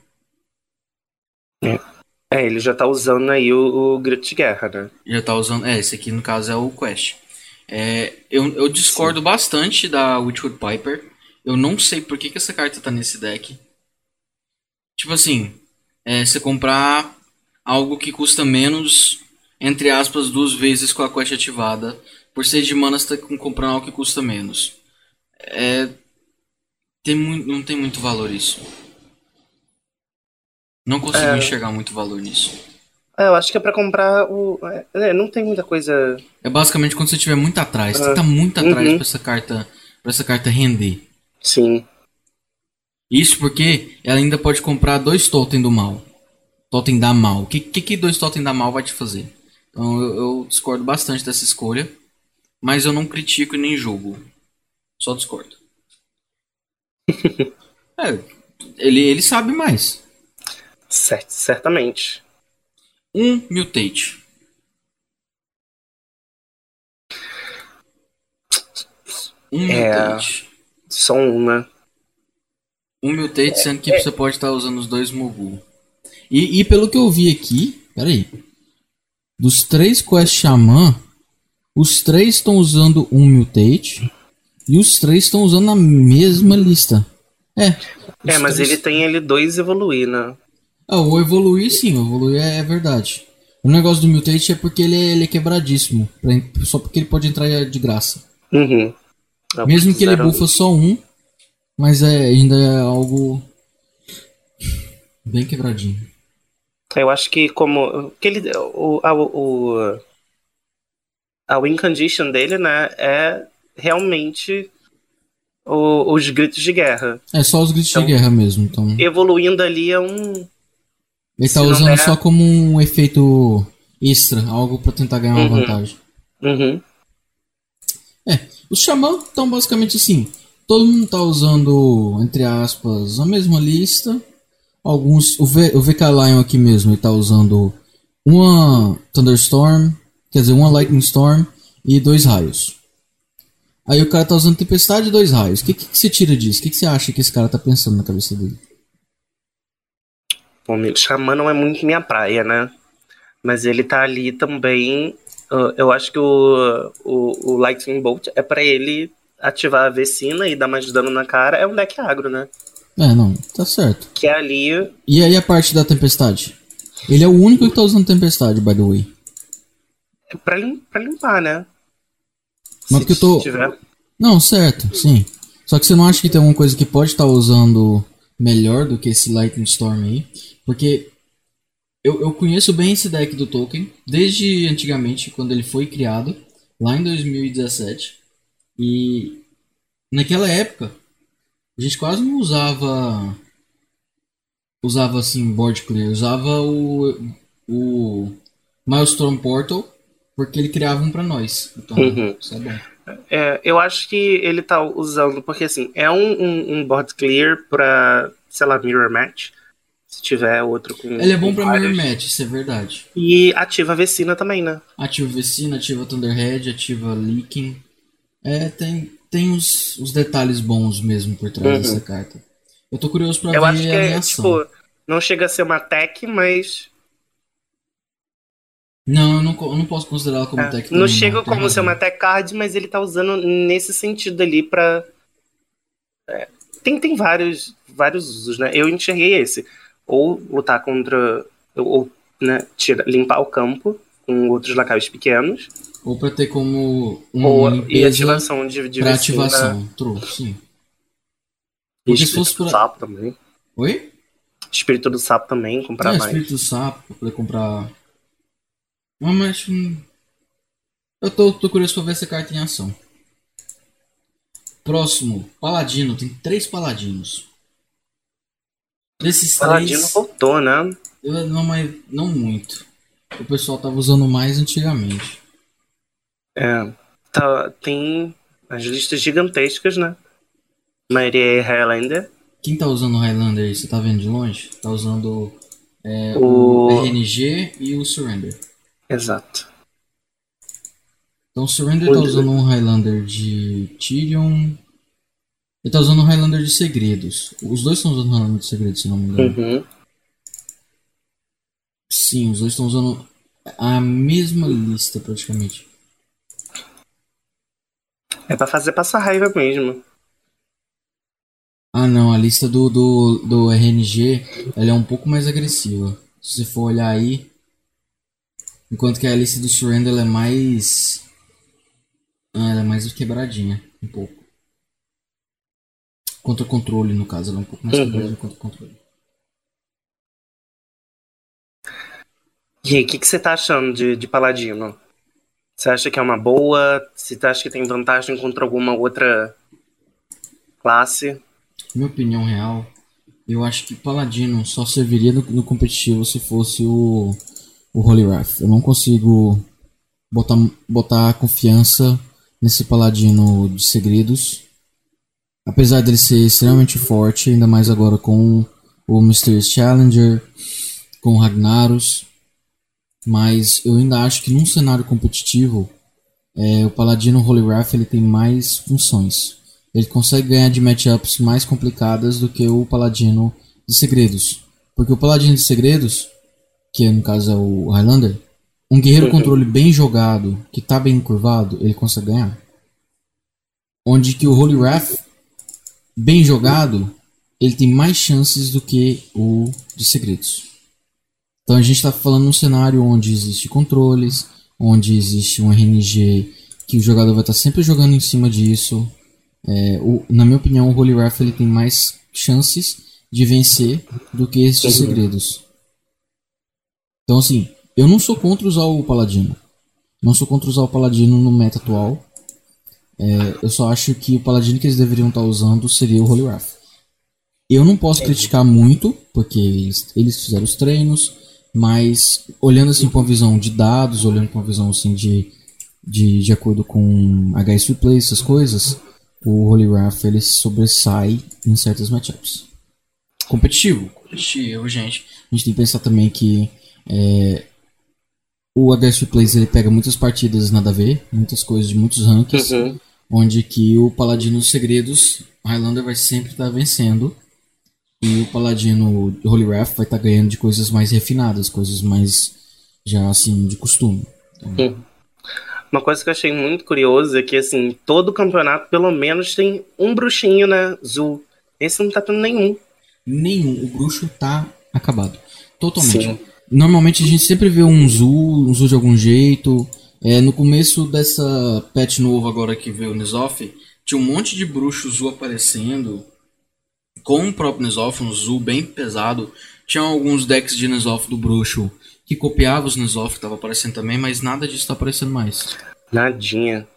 É, ele já tá usando aí o, o grito de guerra, né? Já tá usando. É, esse aqui no caso é o Quest. É, eu, eu discordo bastante da Witchwood Piper. Eu não sei por que, que essa carta tá nesse deck. Tipo assim, é, você comprar algo que custa menos, entre aspas, duas vezes com a quest ativada. Por 6 de mana você tá com- comprando algo que custa menos. É, tem mui- não tem muito valor isso. Não consigo É. enxergar muito valor nisso. É, eu acho que é pra comprar o. É, não tem muita coisa. É basicamente quando você estiver muito atrás. Você Ah, tá muito atrás uhum. pra essa carta. para essa carta render. Sim. Isso porque ela ainda pode comprar dois totem do mal. Totem da mal. O que, que, que dois totem da mal vai te fazer? Então eu, eu discordo bastante dessa escolha. Mas eu não critico e nem julgo. Só discordo. *laughs* é, ele, ele sabe mais. Cer- certamente. Um mutate. Um É. mutate. Só uma. Um mutate, sendo que você pode estar usando os dois Mogul. E, e pelo que eu vi aqui, peraí. Dos três Quest Xamã, os três estão usando um mutate. E os três estão usando a mesma lista. É. É, mas três- ele tem ele dois evoluir, né? Ah, o evoluir sim, o evoluir é, é verdade. O negócio do mutate é porque ele é, ele é quebradíssimo. pra só porque ele pode entrar de graça. Uhum. É, Mesmo que ele bufa só um, mas é, ainda é algo bem quebradinho. Eu acho que como. Que ele, o, a, o, a win condition dele, né? É realmente o, os gritos de guerra. É só os gritos então, de guerra mesmo. Então... Evoluindo ali é um. Ele tá usando der... só como um efeito extra, algo para tentar ganhar uma uhum. vantagem. Uhum. É, os xamãs estão basicamente assim. Todo mundo tá usando, entre aspas, a mesma lista. Alguns. O, v, o VK Lion aqui mesmo, ele tá usando uma Thunderstorm, quer dizer, uma Lightning Storm e dois raios. Aí o cara tá usando tempestade e dois raios. O que, que, que você tira disso? O que, que você acha que esse cara tá pensando na cabeça dele? Bom, amigo, Xamã não é muito minha praia, né? Mas ele tá ali também. Uh, eu acho que o, o, o Lightning Bolt é para ele ativar a vecina e dar mais dano na cara. É um deck agro, né? É, não, tá certo. Que é ali. E aí a parte da tempestade? Ele é o único que tá usando tempestade, by the way. É pra, lim pra limpar, né? Mas porque eu tô. Tiver. Não, certo, sim. Só que você não acha que tem alguma coisa que pode estar tá usando melhor do que esse Lightning Storm aí? Porque eu, eu conheço bem esse deck do Tolkien, desde antigamente, quando ele foi criado, lá em 2017. E naquela época, a gente quase não usava. Usava assim, board clear. Usava o. O. Milestone Portal porque ele criava um para nós. Então, uhum. isso é bom. É, eu acho que ele tá usando, porque assim, é um, um, um board clear pra, sei lá, mirror match. Se tiver outro com. Ele é bom pra mirror match, isso é verdade. E ativa a Vecina também, né? Ativa a Vecina, ativa Thunderhead, ativa Leaking. É, tem, tem os, os detalhes bons mesmo por trás uhum. dessa carta. Eu tô curioso pra eu ver acho que a é, tipo, não chega a ser uma tech, mas não, eu não, eu não posso considerá-la como é, tech. Não chega como razão. ser uma tech card, mas ele tá usando nesse sentido ali pra. É, tem, tem vários, vários usos, né? Eu enxerguei esse. Ou lutar contra. Ou né, tira, limpar o campo com outros lacaios pequenos. Ou pra ter como um ou, e ativação de, de pra ativação. True, sim. Porque se fosse pra... sapo também. Oi? Espírito do sapo também, comprar é, mais. Espírito do sapo, pra poder comprar mas. Hum, eu tô, tô curioso pra ver essa carta em ação. Próximo, Paladino. Tem três Paladinos. Desses Paladino três. voltou, né? Eu, não, mas não muito. O pessoal tava usando mais antigamente. É. Tá, tem as listas gigantescas, né? Maria Highlander. Quem tá usando o Highlander aí? Você tá vendo de longe? Tá usando é, o... o RNG e o Surrender. Exato. Então o Surrender tá usando um Highlander de Tyrion. Ele tá usando um Highlander de segredos. Os dois estão usando um Highlander de segredos, se não me engano. Uhum. Sim, os dois estão usando a mesma lista praticamente. É pra fazer passar raiva mesmo. Ah não, a lista do, do, do RNG ela é um pouco mais agressiva. Se você for olhar aí, Enquanto que a Alice do Surrender é mais. Ah, ela é mais quebradinha, um pouco. Contra o controle, no caso, ela é um pouco mais uhum. quebradinha contra o controle. E aí, o que, que você tá achando de, de Paladino? Você acha que é uma boa? Você acha que tem vantagem contra alguma outra classe? Minha opinião real, eu acho que Paladino só serviria no, no competitivo se fosse o o Holy Wrath. Eu não consigo botar, botar confiança nesse paladino de segredos. Apesar dele ser extremamente forte, ainda mais agora com o Mysterious Challenger, com o Ragnaros. Mas eu ainda acho que num cenário competitivo, é, o Paladino Holy Wrath ele tem mais funções. Ele consegue ganhar de matchups mais complicadas do que o Paladino de Segredos. Porque o Paladino de Segredos, que no caso é o Highlander, um guerreiro uhum. controle bem jogado, que tá bem curvado, ele consegue ganhar. Onde que o Holy Wrath, bem jogado, ele tem mais chances do que o de segredos. Então a gente está falando num cenário onde existe controles, onde existe um RNG que o jogador vai estar tá sempre jogando em cima disso. É, o, na minha opinião, o Holy Wrath ele tem mais chances de vencer do que esses segredos. Então, assim, eu não sou contra usar o Paladino. Não sou contra usar o Paladino no meta atual. É, eu só acho que o paladino que eles deveriam estar tá usando seria o Holy Wrath. Eu não posso criticar muito, porque eles, eles fizeram os treinos, mas olhando assim com a visão de dados, olhando com a visão assim de, de, de acordo com HS Replay, essas coisas, o Holy Wrath ele sobressai em certas matchups. Competitivo, competitivo, gente. A gente tem que pensar também que é, o HS Replays ele pega muitas partidas nada a ver, muitas coisas de muitos rankings, uhum. onde que o Paladino dos Segredos, Highlander vai sempre estar tá vencendo e o Paladino Holy Wrath vai estar tá ganhando de coisas mais refinadas, coisas mais já assim de costume. Então... Uma coisa que eu achei muito curioso é que assim, todo campeonato pelo menos tem um bruxinho, né, Zul. Esse não tá tendo nenhum. Nenhum, o bruxo tá acabado. Totalmente. Sim. Normalmente a gente sempre vê um Zul, um Zul de algum jeito. É, no começo dessa patch novo agora que veio o Nizoff, tinha um monte de bruxo Zul aparecendo com o próprio Nizoff, um Zul bem pesado. Tinha alguns decks de Nizoff do bruxo que copiava os Nizoff que estavam aparecendo também, mas nada disso está aparecendo mais. Nadinha.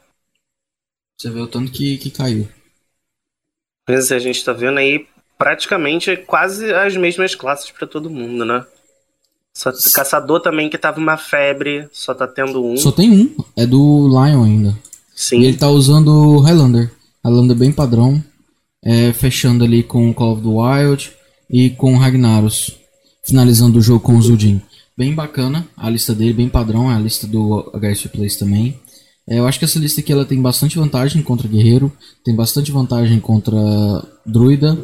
Você vê o tanto que, que caiu. Mas a gente está vendo aí praticamente quase as mesmas classes para todo mundo, né? Só, caçador também que tava uma febre, só tá tendo um. Só tem um, é do Lion ainda. Sim. E ele tá usando Highlander. Highlander bem padrão é, fechando ali com Call of the Wild e com Ragnaros, finalizando o jogo com o Zudin. Bem bacana a lista dele, bem padrão, é a lista do HS Plays também. É, eu acho que essa lista aqui ela tem bastante vantagem contra Guerreiro, tem bastante vantagem contra Druida.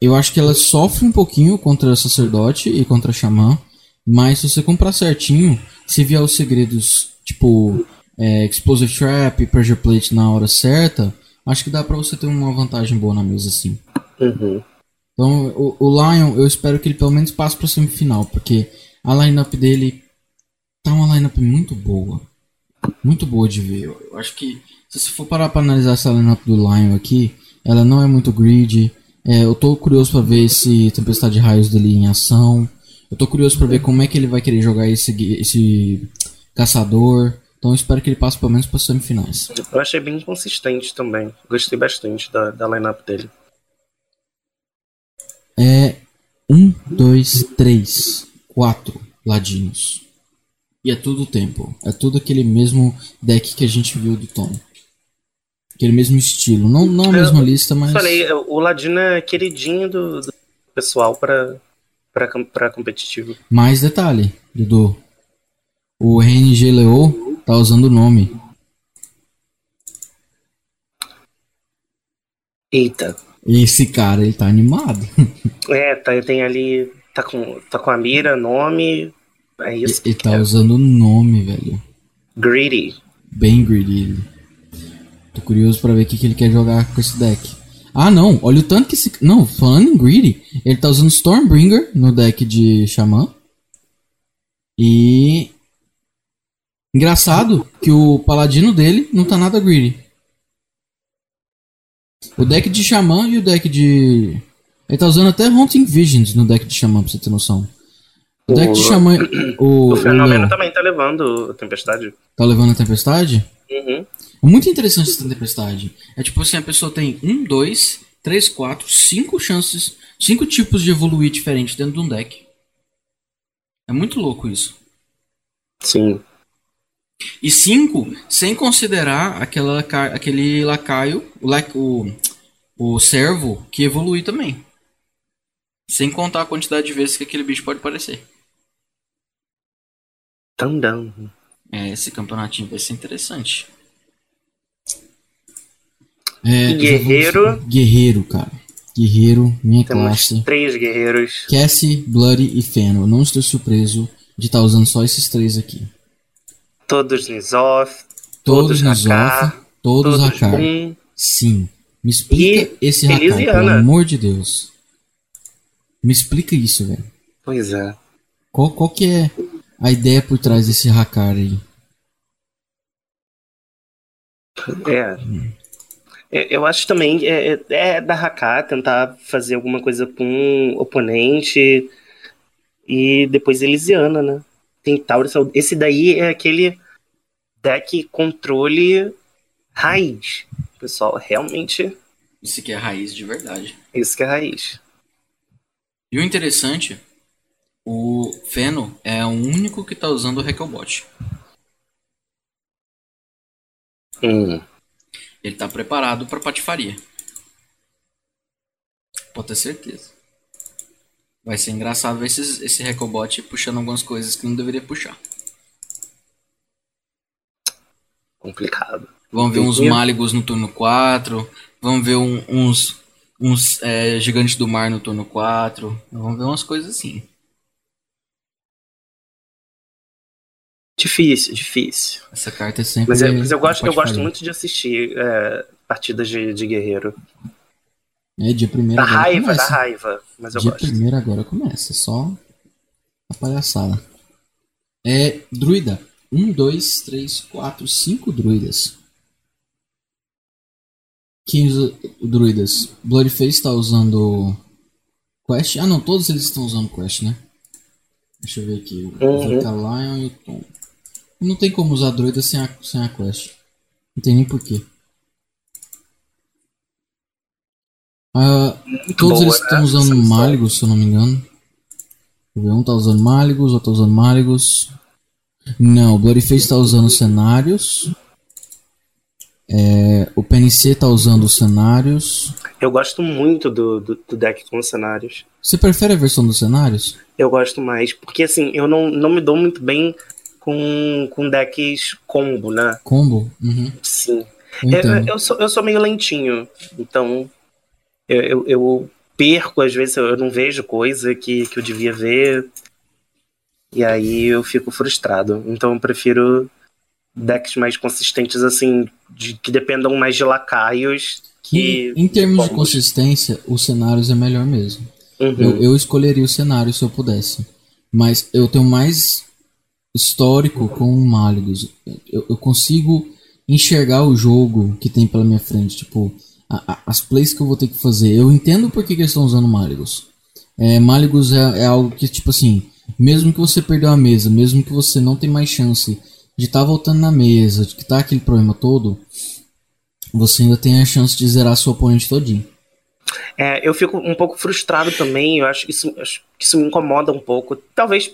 Eu acho que ela sofre um pouquinho contra Sacerdote e contra Xamã, mas se você comprar certinho, se vier os segredos tipo é, Explosive Trap, Pressure Plate na hora certa, acho que dá para você ter uma vantagem boa na mesa, sim. Uhum. Então, o, o, Lion, eu espero que ele pelo menos passe pra semifinal, porque a lineup dele tá uma lineup muito boa. Muito boa de ver. Eu acho que, se você for parar pra analisar essa lineup do Lion aqui, ela não é muito greedy. É, eu tô curioso para ver esse Tempestade de Raios dele em ação. Eu tô curioso para ver como é que ele vai querer jogar esse, esse caçador. Então eu espero que ele passe pelo menos para semifinais. Eu achei bem consistente também. Gostei bastante da, da lineup dele. É. Um, dois, três, quatro ladinhos. E é tudo tempo. É tudo aquele mesmo deck que a gente viu do Tom. Aquele mesmo estilo. Não, não a mesma eu lista, mas. Falei, o Ladino é queridinho do, do pessoal para para competitivo. Mais detalhe, Dudu. O RNG Leo Tá usando o nome. Eita. Esse cara, ele tá animado. *laughs* É, tá, tem ali. Tá com, tá com a mira, nome. É isso. Ele tá é. usando o nome, velho. Greedy. Bem greedy. Tô curioso pra ver o que, que ele quer jogar com esse deck. Ah, não. Olha o tanto que esse. Não, falando em greedy, ele tá usando Stormbringer no deck de Xamã. E Engraçado que o paladino dele não tá nada greedy. O deck de Xamã e o deck de. Ele tá usando até Haunting Visions no deck de Xamã, pra você ter noção. O, deck de Xamã. *coughs* O, o Fenômeno o também tá levando a Tempestade. Tá levando a Tempestade? Uhum. É muito interessante essa Tempestade. É tipo assim: a pessoa tem um, dois, três, quatro, cinco chances, cinco tipos de evoluir diferentes dentro de um deck. É muito louco isso. Sim. E cinco, sem considerar aquela, aquele lacaio, o, o, o servo, que evolui também. Sem contar a quantidade de vezes que aquele bicho pode aparecer. Tandão. É, esse campeonatinho vai ser interessante. É, guerreiro. Guerreiro, cara. Guerreiro, minha Temos classe. três guerreiros. Cassie, Bloody e Feno. Eu não estou surpreso de estar usando só esses três aqui. Todos Nizoth, todos, todos Nizoth, todos Hakar. Sim. Me explica e esse Hakar, pelo amor de Deus. Me explica isso, velho. Pois é. Qual, qual que é a ideia por trás desse Hakar aí? É. Eu acho também é, é, é da Hakar tentar fazer alguma coisa com um oponente e depois Elisiana, né? tem Taurus. Esse daí é aquele deck controle raiz. pessoal realmente. Isso que é raiz de verdade. Isso que é raiz. E o interessante, o Feno é o único que tá usando o Recklebot. Hum. Ele tá preparado pra patifaria. Pode ter certeza. Vai ser engraçado ver esse, esse puxando algumas coisas que não deveria puxar. Complicado. Vamos ver uns Máligos no turno 4. Vamos ver um, uns, uns é, Gigantes do Mar no turno 4. Vamos ver umas coisas assim. Difícil, difícil. Essa carta é sempre. Mas, é, mas eu, gosto, eu gosto muito de assistir é, partidas de, de guerreiro. É, dia primeiro. Da raiva, começa. da raiva. Mas eu dia gosto. primeiro agora começa, só a palhaçada. É, druida. Um, dois, três, quatro, cinco druidas. Quem usa druidas? Bloodface tá usando Quest. Ah não, todos eles estão usando Quest, né? Deixa eu ver aqui. O uhum. Lion e o Tom. Não tem como usar druida sem a, sem a Quest. Não tem nem porquê. Uh, todos boa, eles estão né? usando Maligos, se eu não me engano. Um tá usando Maligos, outro tá usando Maligos. Não, o Bloodface está usando cenários. É, o PNC está usando cenários. Eu gosto muito do, do, do, deck com cenários. Você prefere a versão dos cenários? Eu gosto mais, porque assim, eu não, não me dou muito bem com, com decks combo, né? Combo? Uhum. Sim. Eu, eu, sou, eu sou meio lentinho, então eu, eu, eu, perco, às vezes eu não vejo coisa que, que eu devia ver. E aí eu fico frustrado. Então eu prefiro decks mais consistentes, assim, de, que dependam mais de lacaios. Que, em, em termos de, de consistência, os cenários é melhor mesmo. Uhum. Eu, eu escolheria o cenário se eu pudesse. Mas eu tenho mais histórico com o Malygos. Eu, eu consigo enxergar o jogo que tem pela minha frente. Tipo, a, a, as plays que eu vou ter que fazer. Eu entendo por que, que eles estão usando Malygos. É, Malygos é, é, algo que, tipo assim, mesmo que você perdeu a mesa, mesmo que você não tem mais chance de estar tá voltando na mesa, de que tá aquele problema todo, você ainda tem a chance de zerar seu oponente todinho. É, eu fico um pouco frustrado também, eu acho que isso, acho que isso me incomoda um pouco. Talvez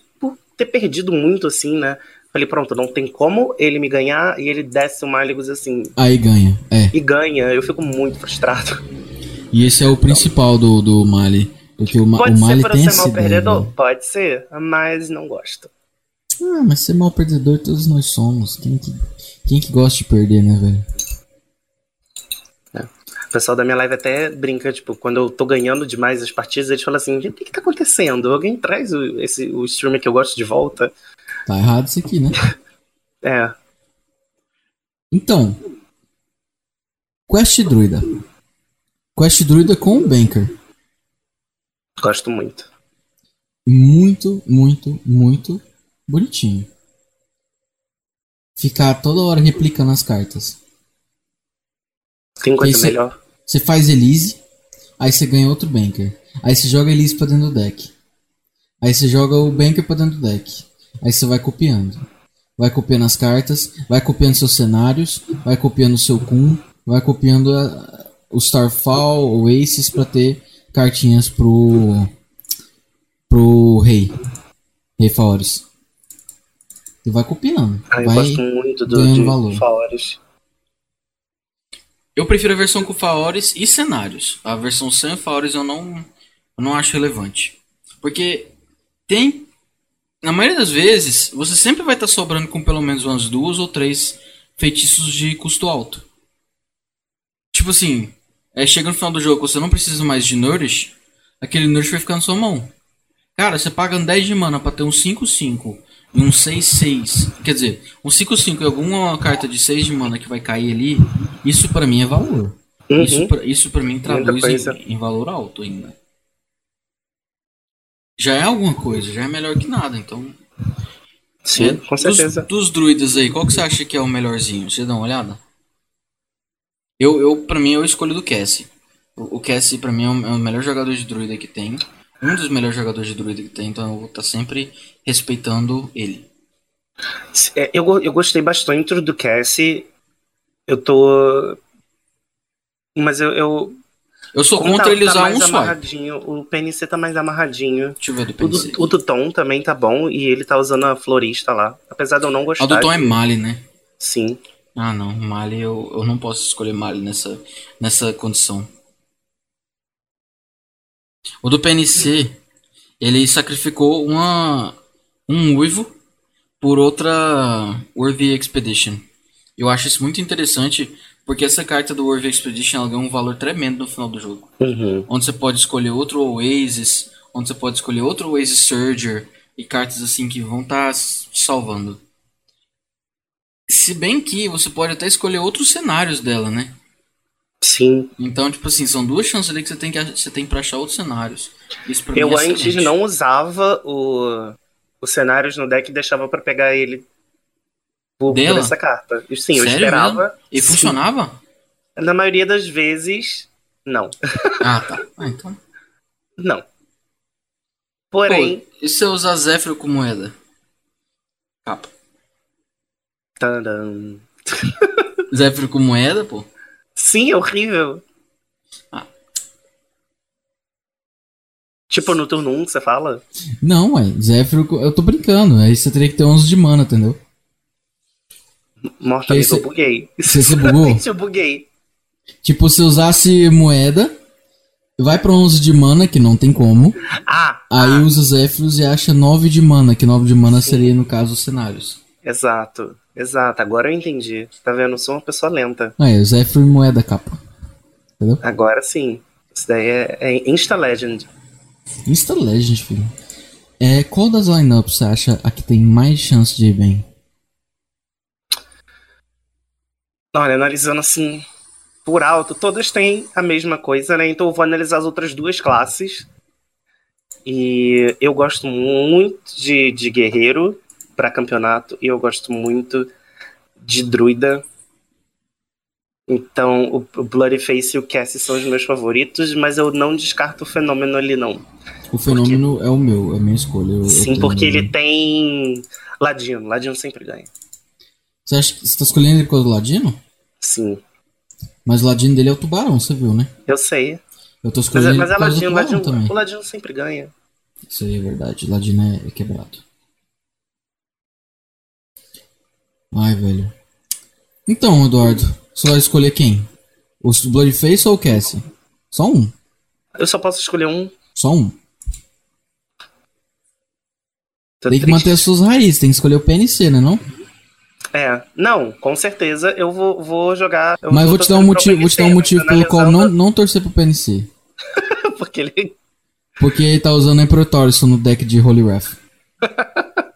ter perdido muito, assim, né? Falei, pronto, não tem como ele me ganhar e ele desce o Malygos assim. Aí ganha, é. E ganha, eu fico muito frustrado. E esse é o principal do, do Mali. Porque o, Pode o Mali ser por ser mal perdedor? Pode ser, mas não gosto. Ah, mas ser mal perdedor todos nós somos. Quem que, quem que gosta de perder, né, velho? É. O pessoal da minha live até brinca, tipo, quando eu tô ganhando demais as partidas, eles falam assim, o que que tá acontecendo? Alguém traz o, esse, o streamer que eu gosto de volta? Tá errado isso aqui, né? *laughs* é. Então. Quest Druida. Quest Druida com o Banker. Gosto muito. Muito, muito, muito bonitinho. Ficar toda hora replicando as cartas. Tem coisa cê, melhor. Você faz Elise, aí você ganha outro Banker. Aí você joga Elise pra dentro do deck. Aí você joga o Banker pra dentro do deck. Aí você vai copiando. Vai copiando as cartas, vai copiando seus cenários, vai copiando o seu Kun, vai copiando a, o Starfall, o Aces para ter cartinhas pro pro rei. Rei Faores. E vai copiando. Ah, eu vai gosto muito do de valor. Faores. Eu prefiro a versão com Faores e cenários. A versão sem Faores eu não, eu não acho relevante. Porque tem na maioria das vezes, você sempre vai estar tá sobrando com pelo menos umas duas ou três feitiços de custo alto. Tipo assim, é, chega no final do jogo, você não precisa mais de Nourish, aquele Nourish vai ficar na sua mão. Cara, você paga 10 de mana pra ter um 5-5 e um 6-6. Quer dizer, um 5-5 e alguma carta de 6 de mana que vai cair ali, isso para mim é valor. Uhum. Isso, pra, isso pra mim traduz em, em valor alto ainda já é alguma coisa, já é melhor que nada, então. Sim, é, com certeza. Dos, dos, druidas aí, qual que você acha que é o melhorzinho? Você dá uma olhada? Eu, eu pra mim, eu escolho do Cassie. O, o Cassie, pra mim, é o, é o, melhor jogador de druida que tem. Um dos melhores jogadores de druida que tem, então eu vou estar tá sempre respeitando ele. É, eu, eu gostei bastante do Cassie. Eu tô Mas eu. Eu, eu sou contra tá, ele usar tá um amarradinho, O PNC tá mais amarradinho. Deixa eu ver do PNC. O, o do Tom também tá bom e ele tá usando a florista lá. Apesar de eu não gostar. O do Tom é Mali, né? Sim. Ah, não. Mali, eu, eu não posso escolher Mali nessa, nessa condição. O do PNC, ele sacrificou uma, um uivo por outra Worthy Expedition. Eu acho isso muito interessante, porque essa carta do Worthy Expedition ela ganha um valor tremendo no final do jogo. Uhum. Onde você pode escolher outro Oasis, onde você pode escolher outro Oasis Surger, e cartas assim que vão estar tá salvando. Se bem que você pode até escolher outros cenários dela, né? Sim. Então, tipo assim, são duas chances ali que você tem que você tem pra achar outros cenários. Isso pra Eu mim é antes excelente. não usava o, os cenários no deck e deixava para pegar ele por, por, essa carta. Sim, Sério, eu esperava. Mesmo? E sim. funcionava? Na maioria das vezes, não. Ah, tá. Ah, então. Não. Porém. Pô, e se eu usar Zephyr com moeda? Capa. Tadam. *laughs* Zephyr com moeda, pô? Sim, é horrível. Ah. Tipo no turno 1 que você fala? Não, ué. Zephyr, eu tô brincando. Aí você teria que ter 11 de mana, entendeu? Morta, amigo, eu buguei. Você se bugou? *laughs* eu buguei. Tipo, se usasse moeda, vai pra 11 de mana, que não tem como. Ah! Aí ah. usa Zephyros e acha 9 de mana, que 9 de mana Sim. seria, no caso, os cenários. Exato. Exato, agora eu entendi. Tá vendo? Eu sou uma pessoa lenta. É, o Zephyr moeda capa. Entendeu? Agora sim. Isso daí é, é Insta Legend. Insta Legend, filho. É, qual das lineups você acha a que tem mais chance de ir bem? Olha, analisando assim, por alto, todas têm a mesma coisa, né? Então eu vou analisar as outras duas classes. E eu gosto muito de, de guerreiro para campeonato e eu gosto muito de druida. Então, o Bloody Face e o Cassie são os meus favoritos, mas eu não descarto o fenômeno ali, não. O fenômeno porque... é o meu, é a minha escolha. Eu, Sim, eu porque ele tem Ladino. Ladino sempre ganha. Você acha que você tá escolhendo ele por causa do Ladino? Sim. Mas o Ladino dele é o tubarão, você viu, né? Eu sei. Eu tô escolhendo mas, é, mas é Ladino, Ladino, também. o Ladino sempre ganha. Isso aí é verdade. O Ladino é, é quebrado. Ai, velho. Então, Eduardo, você vai escolher quem? O Bloodface ou o Cassie? Só um. Eu só posso escolher um. Só um. Tô tem triste. que manter as suas raízes, tem que escolher o PNC, né não? É, não, com certeza eu vou, vou jogar. Eu Mas vou, te dar um motivo, vou te dar um motivo pelo qual não, não torcer pro PNC. *laughs* Porque ele. Porque ele tá usando Emperorison no deck de Holy Wrath. *laughs*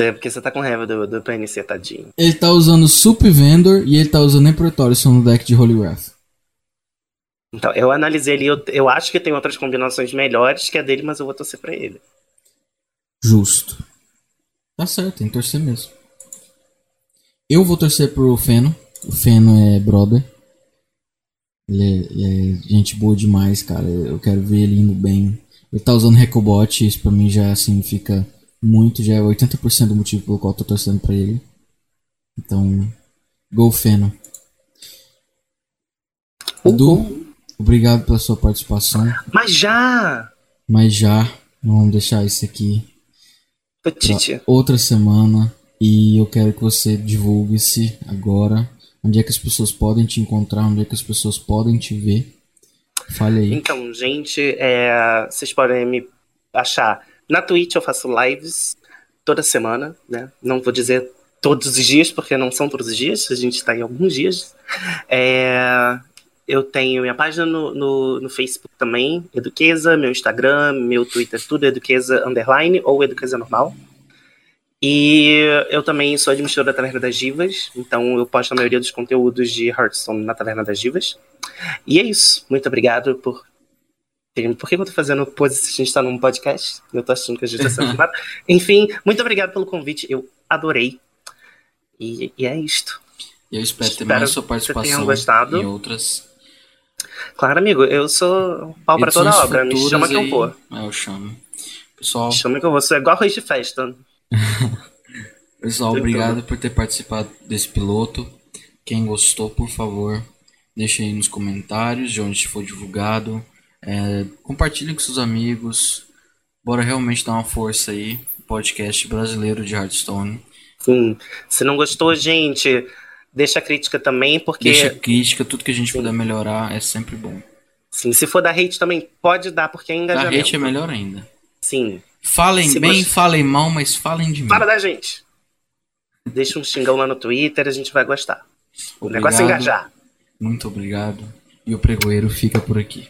É porque você tá com raiva do, do PNC, tadinho. Ele tá usando Sup Vendor e ele tá usando Emperorison no deck de Holy Wrath. Então, eu analisei ele, eu, eu acho que tem outras combinações melhores que a dele, mas eu vou torcer pra ele. Justo. Tá certo, tem que torcer mesmo. Eu vou torcer pro Feno. O Feno é brother. Ele é, ele é, gente boa demais, cara. Eu quero ver ele indo bem. Ele tá usando Recobot, isso pra mim já significa muito, já é 80% do motivo pelo qual eu tô torcendo pra ele. Então, gol Feno. Edu, obrigado pela sua participação. Mas já! Mas já, vamos deixar isso aqui outra semana. E eu quero que você divulgue-se agora. Onde é que as pessoas podem te encontrar? Onde é que as pessoas podem te ver? Fale aí. Então, gente, é, vocês podem me achar na Twitch eu faço lives toda semana, né? Não vou dizer todos os dias, porque não são todos os dias, a gente está em alguns dias. É, eu tenho minha página no, no, no, Facebook também, Eduqueza, meu Instagram, meu Twitter, tudo Eduqueza Underline ou Eduqueza Normal. E eu também sou administrador da Taverna das Divas, então eu posto a maioria dos conteúdos de Hearthstone na Taverna das Divas. E é isso. Muito obrigado por por que eu tô fazendo pose se a gente tá num podcast? Eu tô achando que a gente tá sendo filmado. *laughs* Enfim, muito obrigado pelo convite. Eu adorei. E, e é isto. Eu espero, espero ter mais sua participação gostado. em outras. Claro, amigo. Eu sou pau pra toda obra. Me chama que eu vou. É, eu chamo. Pessoal. Me chama que eu vou. Sou igual arroz de festa. *laughs* Pessoal, obrigado por ter participado desse piloto. Quem gostou, por favor, deixe aí nos comentários de onde for divulgado. É, compartilhe com seus amigos. Bora realmente dar uma força aí. Podcast brasileiro de Hearthstone. Sim. Se não gostou, gente, deixa a crítica também, porque. Deixa crítica, tudo que a gente Sim. puder melhorar é sempre bom. Sim, se for da hate também, pode dar, porque é engajamento. Da hate é melhor ainda. Sim. Falem se bem, falem mal, mas falem de mim. Fala da gente. Deixa um xingão lá no Twitter, a gente vai gostar. Obrigado. O negócio é engajar. Muito obrigado. E o pregoeiro fica por aqui.